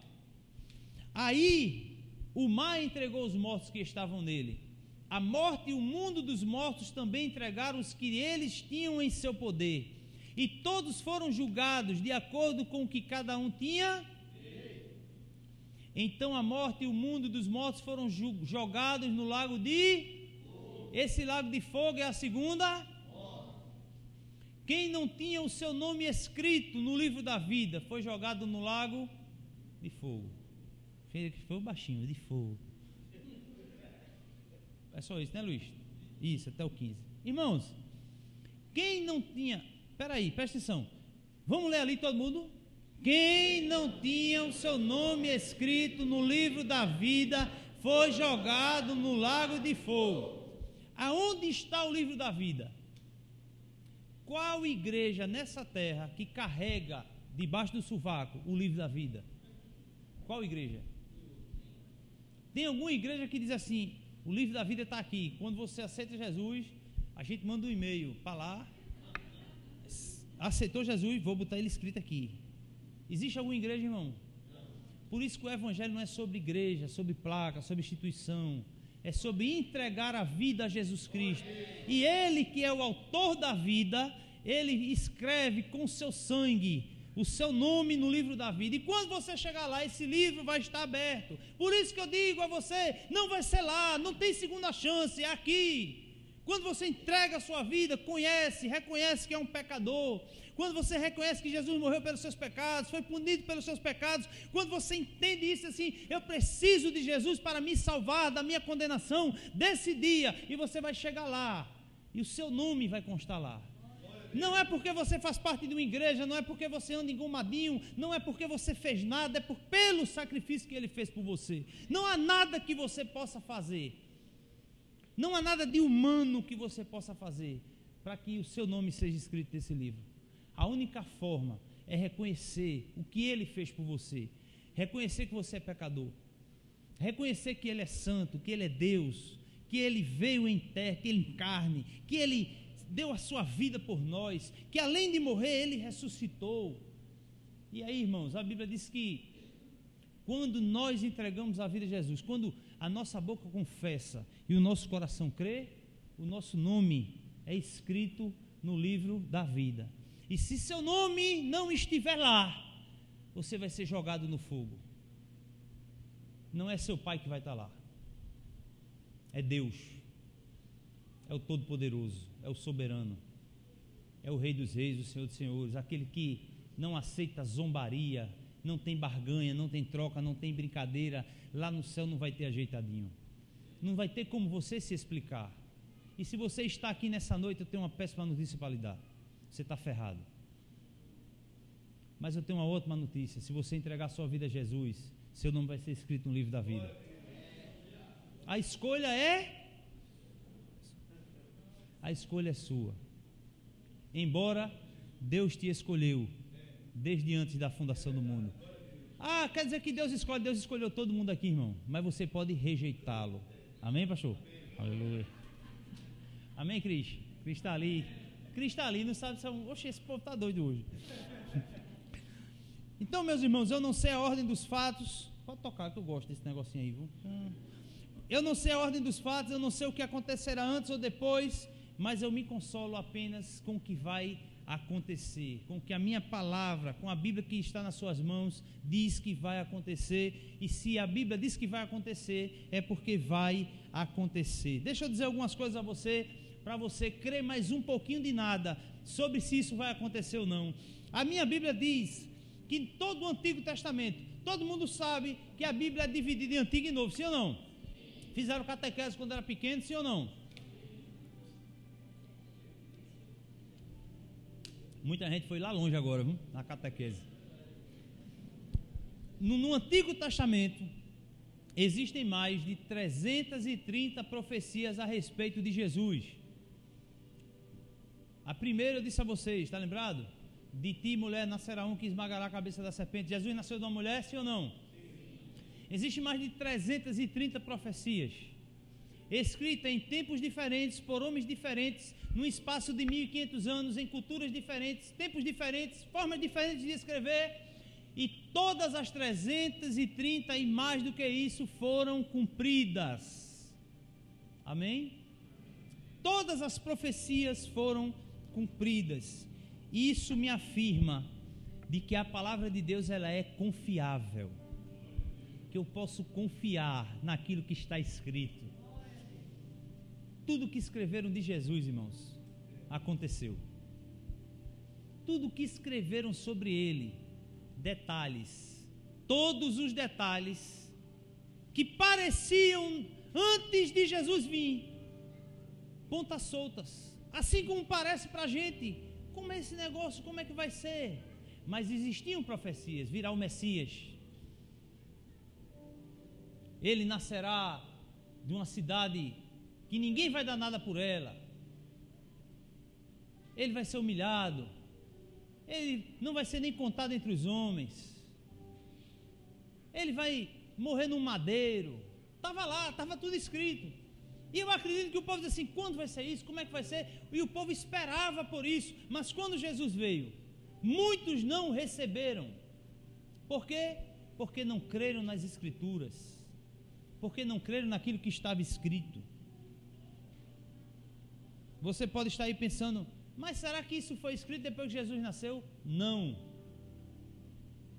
Aí o mar entregou os mortos que estavam nele. A morte e o mundo dos mortos também entregaram os que eles tinham em seu poder e todos foram julgados de acordo com o que cada um tinha. Então a morte e o mundo dos mortos foram jogados no lago de. Esse lago de fogo é a segunda. Quem não tinha o seu nome escrito no livro da vida foi jogado no lago de fogo. Foi baixinho, de fogo. É só isso, né, Luiz? Isso, até o 15. Irmãos, quem não tinha Espera aí, presta atenção. Vamos ler ali todo mundo? Quem não tinha o seu nome escrito no livro da vida foi jogado no lago de fogo. Aonde está o livro da vida? Qual igreja nessa terra que carrega debaixo do sovaco o livro da vida? Qual igreja? Tem alguma igreja que diz assim: o livro da vida está aqui. Quando você aceita Jesus, a gente manda um e-mail para lá aceitou Jesus, vou botar ele escrito aqui. Existe alguma igreja, irmão? Por isso que o evangelho não é sobre igreja, sobre placa, sobre instituição. É sobre entregar a vida a Jesus Cristo. E ele que é o autor da vida, ele escreve com seu sangue o seu nome no livro da vida. E quando você chegar lá, esse livro vai estar aberto. Por isso que eu digo a você, não vai ser lá, não tem segunda chance, é aqui. Quando você entrega a sua vida, conhece, reconhece que é um pecador. Quando você reconhece que Jesus morreu pelos seus pecados, foi punido pelos seus pecados. Quando você entende isso assim, eu preciso de Jesus para me salvar da minha condenação desse dia. E você vai chegar lá. E o seu nome vai constar lá. Não é porque você faz parte de uma igreja, não é porque você anda engomadinho, não é porque você fez nada, é por, pelo sacrifício que ele fez por você. Não há nada que você possa fazer não há nada de humano que você possa fazer para que o seu nome seja escrito nesse livro. A única forma é reconhecer o que ele fez por você, reconhecer que você é pecador, reconhecer que ele é santo, que ele é Deus, que ele veio em terra, que ele em carne, que ele deu a sua vida por nós, que além de morrer, ele ressuscitou. E aí, irmãos, a Bíblia diz que quando nós entregamos a vida a Jesus, quando a nossa boca confessa e o nosso coração crê, o nosso nome é escrito no livro da vida. E se seu nome não estiver lá, você vai ser jogado no fogo. Não é seu pai que vai estar lá, é Deus, é o Todo-Poderoso, é o Soberano, é o Rei dos Reis, o Senhor dos Senhores, aquele que não aceita zombaria, não tem barganha, não tem troca, não tem brincadeira. Lá no céu não vai ter ajeitadinho. Não vai ter como você se explicar. E se você está aqui nessa noite, eu tenho uma péssima notícia para lhe dar. Você está ferrado. Mas eu tenho uma ótima notícia: se você entregar sua vida a Jesus, seu nome vai ser escrito no livro da vida. A escolha é. A escolha é sua. Embora Deus te escolheu desde antes da fundação do mundo. Ah, quer dizer que Deus escolhe, Deus escolheu todo mundo aqui, irmão. Mas você pode rejeitá-lo. Amém, pastor? Aleluia. Amém, Cris? Cris está ali. Cris está ali, não sabe se é um. Oxe, esse povo está doido hoje. Então, meus irmãos, eu não sei a ordem dos fatos. Pode tocar, que eu gosto desse negocinho aí, viu? Eu não sei a ordem dos fatos, eu não sei o que acontecerá antes ou depois, mas eu me consolo apenas com o que vai acontecer, com o que a minha palavra, com a Bíblia que está nas suas mãos, diz que vai acontecer. E se a Bíblia diz que vai acontecer, é porque vai acontecer. Deixa eu dizer algumas coisas a você, para você crer mais um pouquinho de nada sobre se isso vai acontecer ou não. A minha Bíblia diz que em todo o Antigo Testamento, todo mundo sabe que a Bíblia é dividida em Antigo e Novo, sim ou não? Fizeram catequese quando era pequeno, sim ou não? Muita gente foi lá longe agora, viu? na catequese. No, no Antigo Testamento, existem mais de 330 profecias a respeito de Jesus. A primeira eu disse a vocês, está lembrado? De ti, mulher, nascerá um que esmagará a cabeça da serpente. Jesus nasceu de uma mulher, sim ou não? Existem mais de 330 profecias, escritas em tempos diferentes, por homens diferentes, num espaço de 1500 anos, em culturas diferentes, tempos diferentes, formas diferentes de escrever, e todas as 330 e mais do que isso foram cumpridas. Amém? Todas as profecias foram cumpridas. Isso me afirma de que a palavra de Deus ela é confiável que eu posso confiar naquilo que está escrito. Tudo que escreveram de Jesus, irmãos, aconteceu. Tudo que escreveram sobre ele, detalhes, todos os detalhes que pareciam antes de Jesus vir, pontas soltas, assim como parece para a gente, como é esse negócio, como é que vai ser? Mas existiam profecias, virá o Messias, ele nascerá de uma cidade que ninguém vai dar nada por ela. Ele vai ser humilhado. Ele não vai ser nem contado entre os homens. Ele vai morrer num madeiro. Estava lá, estava tudo escrito. E eu acredito que o povo diz assim: quando vai ser isso? Como é que vai ser? E o povo esperava por isso. Mas quando Jesus veio, muitos não receberam. Por quê? Porque não creram nas Escrituras porque não creram naquilo que estava escrito. Você pode estar aí pensando, mas será que isso foi escrito depois que Jesus nasceu? Não.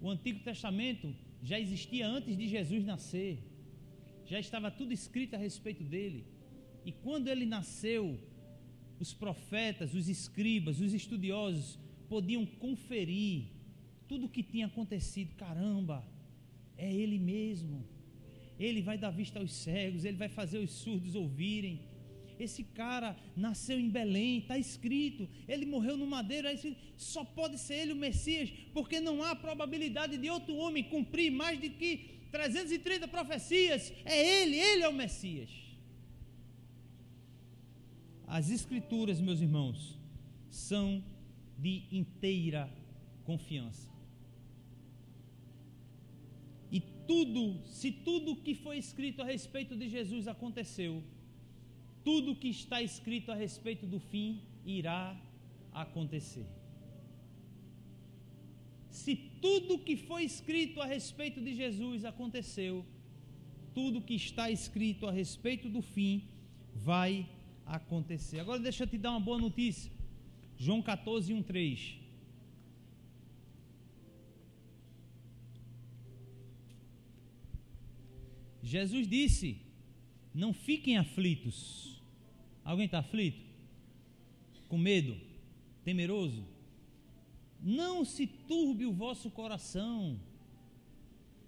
O Antigo Testamento já existia antes de Jesus nascer. Já estava tudo escrito a respeito dele. E quando ele nasceu, os profetas, os escribas, os estudiosos podiam conferir tudo o que tinha acontecido. Caramba, é ele mesmo. Ele vai dar vista aos cegos, ele vai fazer os surdos ouvirem. Esse cara nasceu em Belém, está escrito. Ele morreu no madeiro, só pode ser ele o Messias, porque não há probabilidade de outro homem cumprir mais de que 330 profecias. É ele, ele é o Messias. As Escrituras, meus irmãos, são de inteira confiança. tudo, se tudo que foi escrito a respeito de Jesus aconteceu, tudo que está escrito a respeito do fim irá acontecer. Se tudo que foi escrito a respeito de Jesus aconteceu, tudo que está escrito a respeito do fim vai acontecer. Agora deixa eu te dar uma boa notícia. João 14, 1, 3. Jesus disse: Não fiquem aflitos. Alguém está aflito? Com medo? Temeroso? Não se turbe o vosso coração.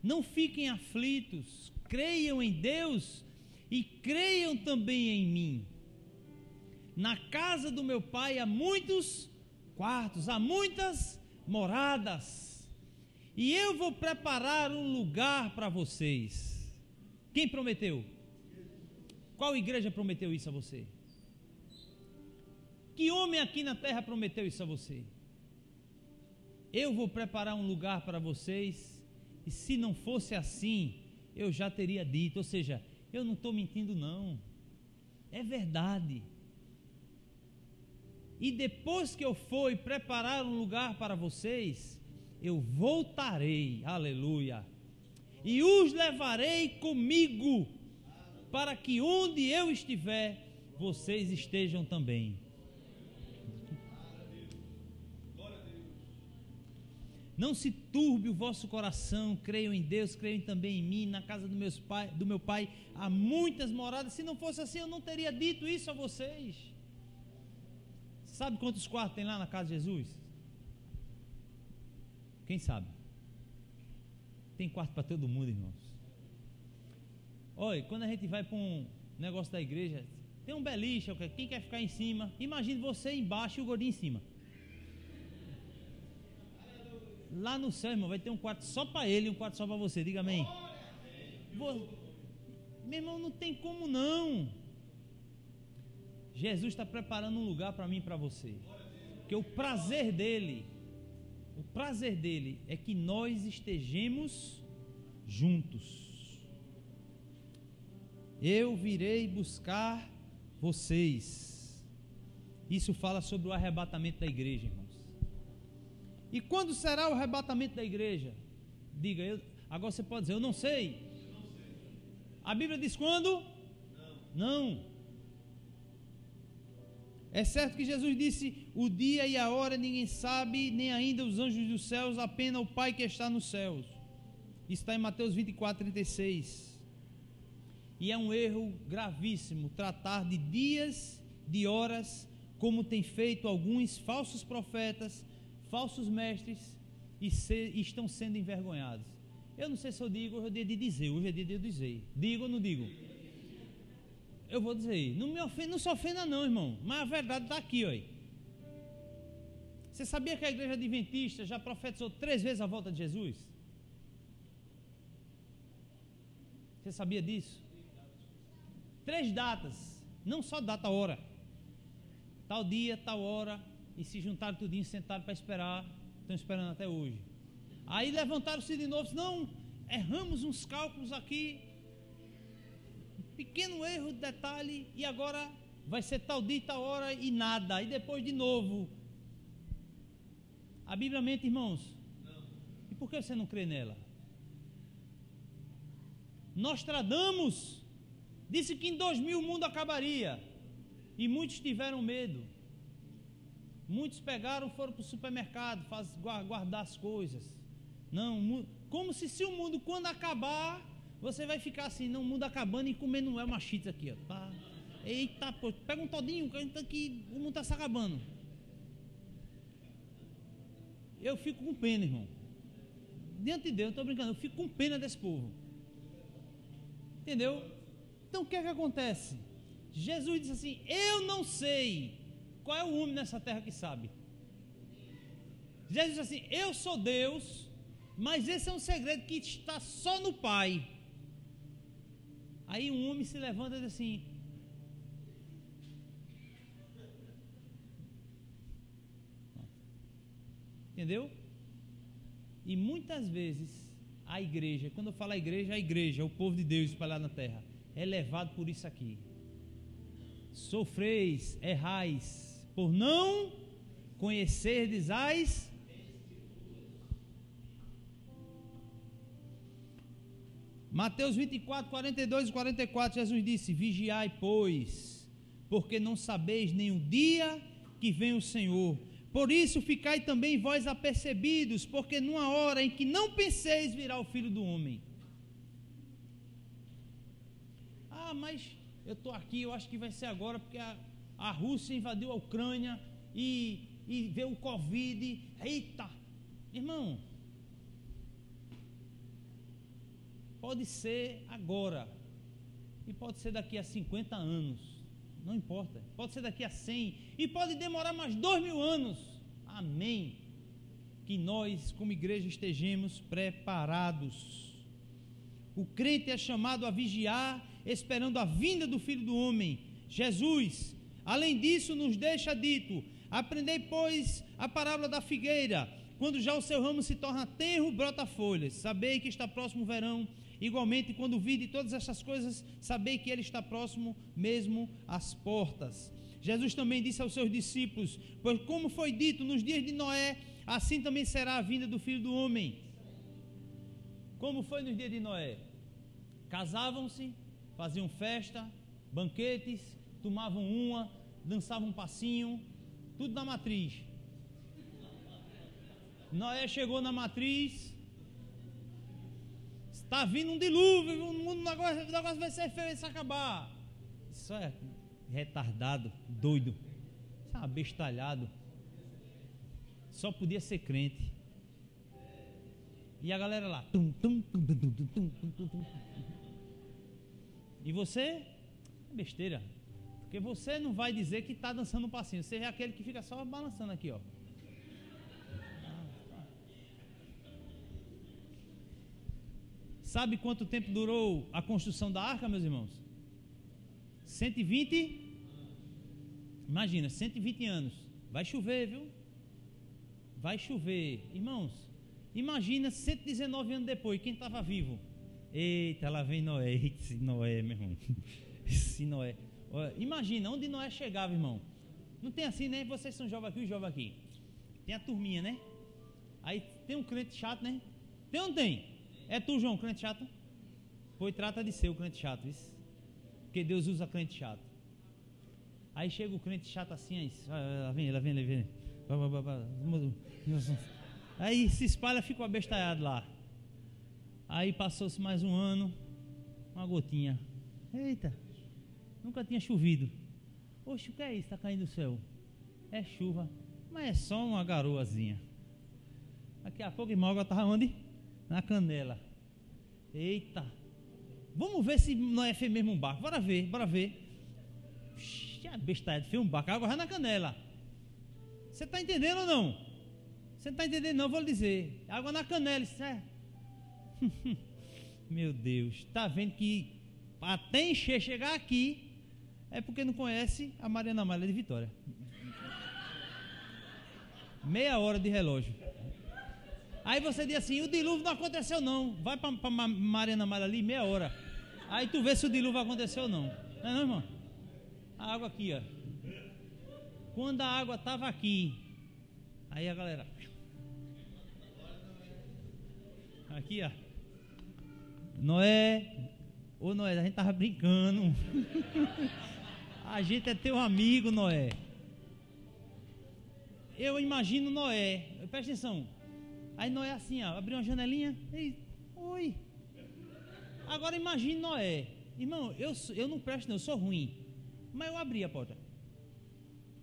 Não fiquem aflitos. Creiam em Deus e creiam também em mim. Na casa do meu pai há muitos quartos, há muitas moradas. E eu vou preparar um lugar para vocês. Quem prometeu? Qual igreja prometeu isso a você? Que homem aqui na terra prometeu isso a você? Eu vou preparar um lugar para vocês, e se não fosse assim, eu já teria dito. Ou seja, eu não estou mentindo, não. É verdade. E depois que eu for preparar um lugar para vocês, eu voltarei, aleluia, e os levarei comigo, para que onde eu estiver, vocês estejam também. Não se turbe o vosso coração, creiam em Deus, creiam também em mim. Na casa do, meus pai, do meu pai há muitas moradas. Se não fosse assim, eu não teria dito isso a vocês. Sabe quantos quartos tem lá na casa de Jesus? Quem sabe? Tem quarto para todo mundo, irmãos. Olha, quando a gente vai para um negócio da igreja, tem um beliche, quem quer ficar em cima? Imagine você embaixo e o gordinho em cima. Lá no céu, irmão, vai ter um quarto só para ele e um quarto só para você. Diga amém. Meu irmão, não tem como não. Jesus está preparando um lugar para mim e para você. Porque o prazer dele, o prazer dele é que nós estejamos juntos. Eu virei buscar vocês. Isso fala sobre o arrebatamento da igreja, irmão. E quando será o arrebatamento da igreja? Diga, eu, agora você pode dizer, eu não sei. A Bíblia diz quando? Não. não. É certo que Jesus disse: o dia e a hora ninguém sabe, nem ainda os anjos dos céus, apenas o Pai que está nos céus. Isso está em Mateus 24, 36. E é um erro gravíssimo tratar de dias, de horas, como tem feito alguns falsos profetas falsos mestres e, e estão sendo envergonhados. Eu não sei se eu digo, hoje é dia de dizer, hoje é dia de dizer. Digo ou não digo? Eu vou dizer, não me ofenda, não se ofenda não, irmão, mas a verdade está aqui, ó. Você sabia que a igreja adventista já profetizou três vezes a volta de Jesus? Você sabia disso? Três datas, não só data, hora. Tal dia, tal hora, e se juntaram tudinho, sentaram para esperar, estão esperando até hoje. Aí levantaram-se de novo, não, erramos uns cálculos aqui, pequeno erro de detalhe, e agora vai ser tal dia, tal hora e nada, e depois de novo. A Bíblia mente, irmãos? Não. E por que você não crê nela? Nostradamus disse que em 2000 o mundo acabaria, e muitos tiveram medo. Muitos pegaram, foram para o supermercado faz, guardar as coisas. Não, como se se o mundo quando acabar, você vai ficar assim, não, o mundo acabando e comendo é machita aqui, ó. Tá? Eita, pô, pega um todinho, que o mundo está se acabando. Eu fico com pena, irmão. Diante de Deus, eu estou brincando, eu fico com pena desse povo. Entendeu? Então o que é que acontece? Jesus disse assim: Eu não sei qual é o homem nessa terra que sabe? Jesus disse assim: Eu sou Deus, mas esse é um segredo que está só no Pai. Aí um homem se levanta e diz assim: Entendeu? E muitas vezes a igreja, quando eu falo a igreja, a igreja, o povo de Deus espalhado na terra, é levado por isso aqui. Sofreis, errais, por não conhecerdes as Mateus 24, 42 e 44, Jesus disse: Vigiai, pois, porque não sabeis nem o dia que vem o Senhor. Por isso ficai também vós apercebidos, porque numa hora em que não penseis virá o filho do homem. Ah, mas eu estou aqui, eu acho que vai ser agora, porque a, a Rússia invadiu a Ucrânia e, e veio o Covid. Eita! Irmão, pode ser agora e pode ser daqui a 50 anos, não importa. Pode ser daqui a 100 e pode demorar mais dois mil anos. Amém. que nós, como igreja, estejamos preparados. O crente é chamado a vigiar, esperando a vinda do Filho do Homem, Jesus. Além disso, nos deixa dito: Aprendei, pois, a parábola da figueira. Quando já o seu ramo se torna tenro, brota folhas. Sabei que está próximo o verão. Igualmente, quando vide todas essas coisas, sabei que ele está próximo mesmo às portas. Jesus também disse aos seus discípulos: Pois, como foi dito nos dias de Noé, assim também será a vinda do filho do homem. Como foi nos dias de Noé? Casavam-se, faziam festa, banquetes, tomavam uma, dançavam um passinho, tudo na matriz. Noé chegou na matriz. Está vindo um dilúvio, o negócio, o vai ser feio, vai se acabar. Isso é retardado, doido. Isso é abestalhado. Só podia ser crente. E a galera lá. Tum, tum, tum, e você? Besteira. Porque você não vai dizer que está dançando um passinho. Você é aquele que fica só balançando aqui, ó. Sabe quanto tempo durou a construção da arca, meus irmãos? 120. Imagina, 120 anos. Vai chover, viu? Vai chover. Irmãos, imagina 119 anos depois, quem estava vivo? Eita, lá vem Noé. Esse Noé, meu irmão. Esse Noé. Imagina onde Noé chegava, irmão. Não tem assim, né? Vocês são jovens aqui e jovens aqui. Tem a turminha, né? Aí tem um crente chato, né? Tem ou não tem? É tu, João, crente chato? Pois trata de ser o crente chato, isso. Porque Deus usa crente chato. Aí chega o crente chato assim, aí, lá vem, lá vem, lá vem. Aí se espalha, fica o abestalhado lá. Aí passou-se mais um ano, uma gotinha. Eita, nunca tinha chovido. Oxe, o que é isso? Está caindo do céu. É chuva, mas é só uma garoazinha. Daqui a pouco, irmão, agora estava onde? Na canela. Eita. Vamos ver se não é feio mesmo um barco. Bora ver, bora ver. Oxi, a bestada fez um barco, já na canela. Você está entendendo ou não? Você não está entendendo não, vou lhe dizer. Água na canela, isso é. Meu Deus, está vendo que até encher, chegar aqui, é porque não conhece a Mariana Malha de Vitória. Meia hora de relógio. Aí você diz assim: o dilúvio não aconteceu, não. Vai para Mariana Malha ali, meia hora. Aí tu vê se o dilúvio aconteceu ou não. Não é, não, irmão? A água aqui, ó. Quando a água estava aqui, aí a galera. Aqui, ó. Noé, ô Noé, a gente tava brincando. a gente é teu amigo, Noé. Eu imagino Noé, presta atenção. Aí Noé assim, ó, abriu uma janelinha. E, Oi. Agora imagine Noé. Irmão, eu, eu não presto, não, eu sou ruim. Mas eu abri a porta.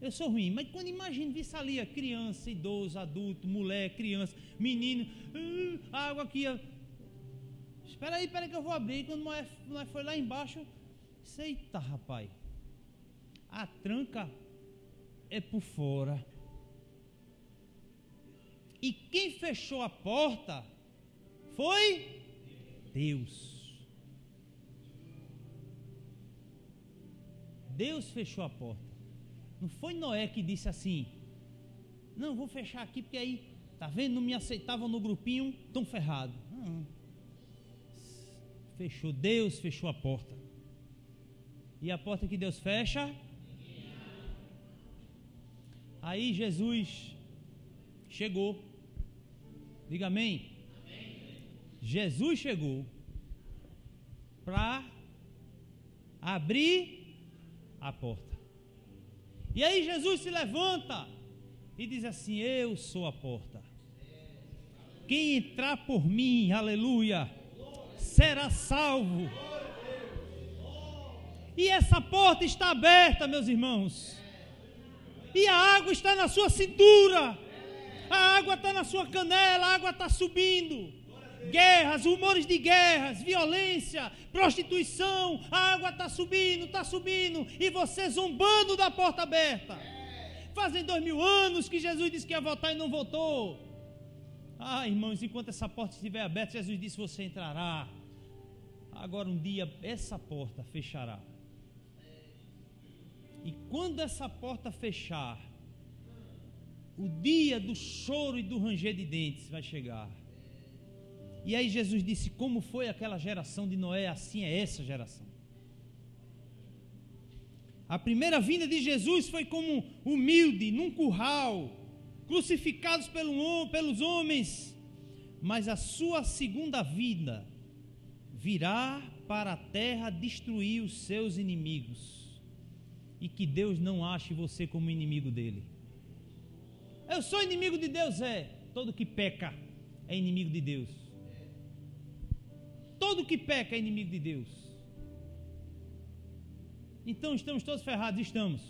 Eu sou ruim, mas quando imagino, visse ali a criança, idoso, adulto, mulher, criança, menino, uh, água aqui, ó, Espera aí, espera aí que eu vou abrir. Quando nós, nós foi lá embaixo, eita rapaz, a tranca é por fora. E quem fechou a porta foi Deus. Deus fechou a porta. Não foi Noé que disse assim: Não, vou fechar aqui porque aí, tá vendo? Não me aceitavam no grupinho, tão ferrado. Não fechou, Deus fechou a porta. E a porta que Deus fecha? Aí Jesus chegou. Diga amém. amém. Jesus chegou para abrir a porta. E aí Jesus se levanta e diz assim: Eu sou a porta. Quem entrar por mim, aleluia será salvo. E essa porta está aberta, meus irmãos. E a água está na sua cintura. A água está na sua canela, a água está subindo. Guerras, rumores de guerras, violência, prostituição, a água está subindo, está subindo, e você zombando da porta aberta. Fazem dois mil anos que Jesus disse que ia voltar e não voltou. Ah, irmãos, enquanto essa porta estiver aberta, Jesus disse: Você entrará. Agora, um dia, essa porta fechará. E quando essa porta fechar, o dia do choro e do ranger de dentes vai chegar. E aí Jesus disse: Como foi aquela geração de Noé, assim é essa geração. A primeira vinda de Jesus foi como humilde, num curral, crucificados pelo, pelos homens, mas a sua segunda vinda virá para a terra destruir os seus inimigos. E que Deus não ache você como inimigo dele. Eu sou inimigo de Deus, é. Todo que peca é inimigo de Deus. Todo que peca é inimigo de Deus. Então estamos todos ferrados, estamos.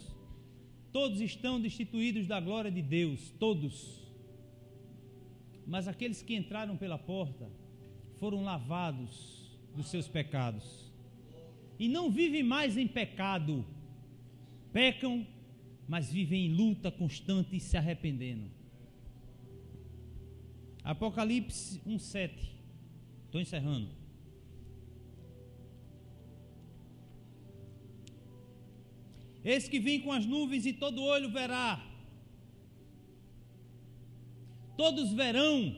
Todos estão destituídos da glória de Deus, todos. Mas aqueles que entraram pela porta foram lavados dos seus pecados. E não vivem mais em pecado. Pecam, mas vivem em luta constante e se arrependendo. Apocalipse 1:7. Estou encerrando. Esse que vem com as nuvens e todo olho verá. Todos verão,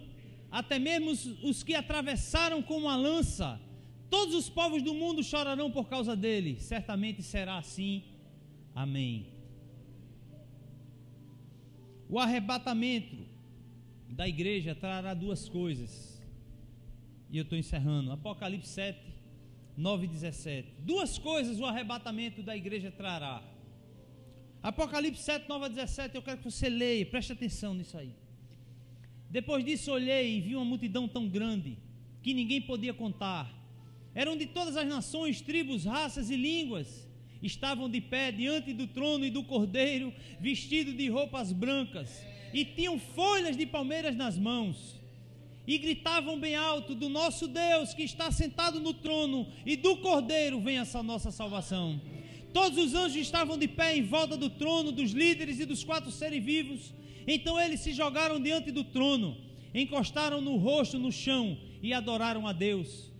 até mesmo os, os que atravessaram com uma lança. Todos os povos do mundo chorarão por causa dele. Certamente será assim. Amém. O arrebatamento da igreja trará duas coisas. E eu estou encerrando. Apocalipse 7, 9 e 17. Duas coisas o arrebatamento da igreja trará. Apocalipse 7, 9 a 17, eu quero que você leia, preste atenção nisso aí. Depois disso olhei e vi uma multidão tão grande que ninguém podia contar. Eram de todas as nações, tribos, raças e línguas. Estavam de pé diante do trono e do cordeiro, vestidos de roupas brancas, e tinham folhas de palmeiras nas mãos. E gritavam bem alto: Do nosso Deus que está sentado no trono e do cordeiro vem essa nossa salvação. Todos os anjos estavam de pé em volta do trono, dos líderes e dos quatro seres vivos. Então eles se jogaram diante do trono, encostaram no rosto no chão e adoraram a Deus,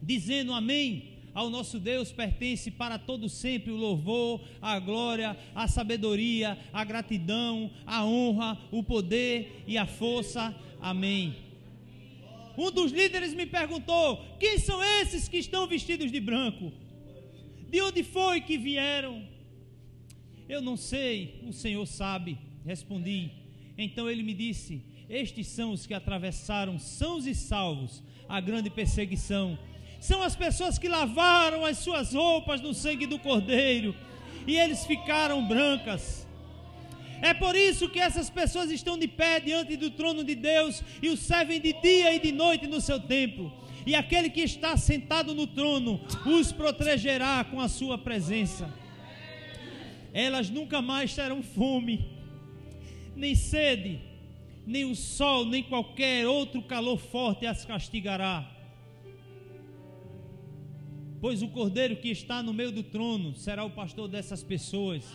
dizendo: Amém. Ao nosso Deus pertence para todo sempre o louvor, a glória, a sabedoria, a gratidão, a honra, o poder e a força. Amém. Um dos líderes me perguntou: Quem são esses que estão vestidos de branco? De onde foi que vieram? Eu não sei, o Senhor sabe, respondi. Então ele me disse: Estes são os que atravessaram, sãos e salvos, a grande perseguição. São as pessoas que lavaram as suas roupas no sangue do Cordeiro e eles ficaram brancas. É por isso que essas pessoas estão de pé diante do trono de Deus e o servem de dia e de noite no seu templo e aquele que está sentado no trono os protegerá com a sua presença. Elas nunca mais terão fome, nem sede, nem o sol, nem qualquer outro calor forte as castigará. Pois o cordeiro que está no meio do trono será o pastor dessas pessoas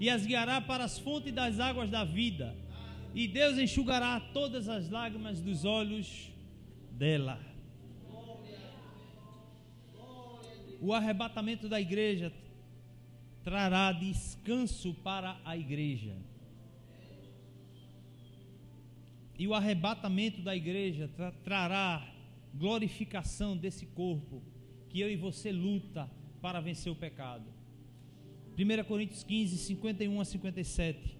e as guiará para as fontes das águas da vida, e Deus enxugará todas as lágrimas dos olhos dela. o arrebatamento da igreja trará descanso para a igreja. E o arrebatamento da igreja tra trará glorificação desse corpo que eu e você luta para vencer o pecado. 1 Coríntios 15, 51 a 57.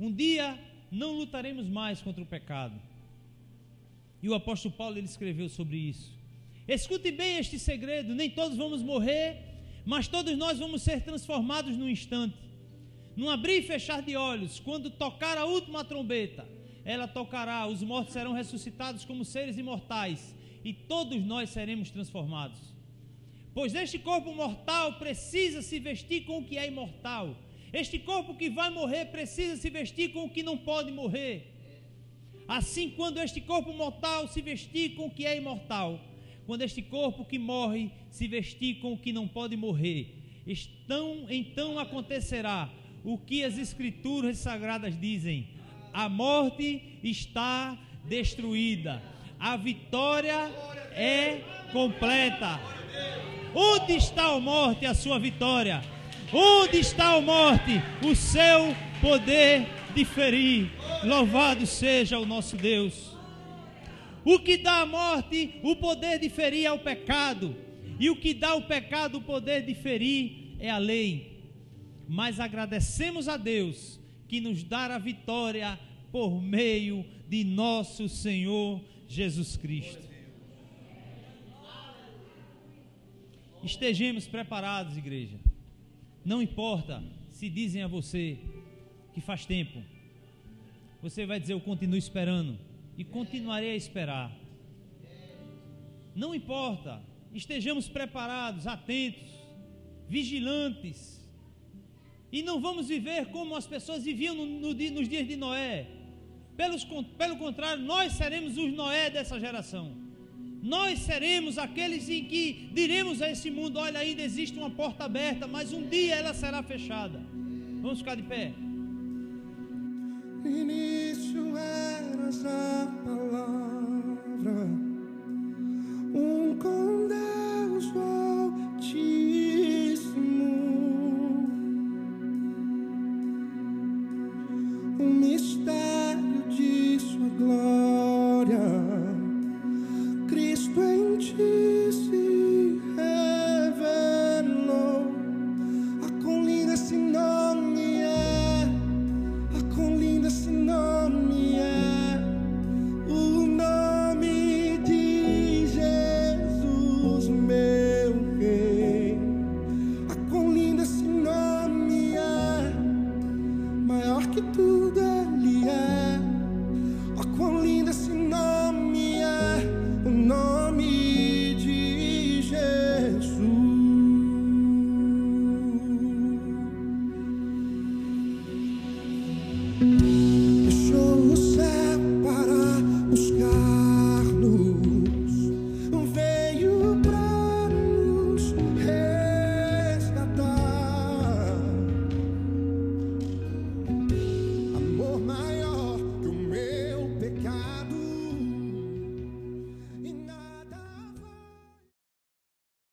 Um dia não lutaremos mais contra o pecado. E o apóstolo Paulo ele escreveu sobre isso. Escute bem este segredo: nem todos vamos morrer, mas todos nós vamos ser transformados num instante. Num abrir e fechar de olhos, quando tocar a última trombeta, ela tocará, os mortos serão ressuscitados como seres imortais, e todos nós seremos transformados. Pois este corpo mortal precisa se vestir com o que é imortal. Este corpo que vai morrer precisa se vestir com o que não pode morrer. Assim, quando este corpo mortal se vestir com o que é imortal, quando este corpo que morre se vestir com o que não pode morrer, estão, então acontecerá o que as escrituras sagradas dizem: a morte está destruída. A vitória é completa. Onde está a morte, a sua vitória? Onde está a morte, o seu poder de ferir? Louvado seja o nosso Deus. O que dá a morte, o poder de ferir é o pecado. E o que dá o pecado, o poder de ferir é a lei. Mas agradecemos a Deus que nos dá a vitória por meio de nosso Senhor Jesus Cristo. Estejamos preparados, igreja. Não importa se dizem a você que faz tempo. Você vai dizer: Eu continuo esperando. E continuarei a esperar. Não importa. Estejamos preparados, atentos, vigilantes. E não vamos viver como as pessoas viviam no, no, nos dias de Noé. Pelos, pelo contrário, nós seremos os Noé dessa geração nós seremos aqueles em que diremos a esse mundo: olha, ainda existe uma porta aberta, mas um dia ela será fechada. Vamos ficar de pé. Início eras a palavra, um com Deus vou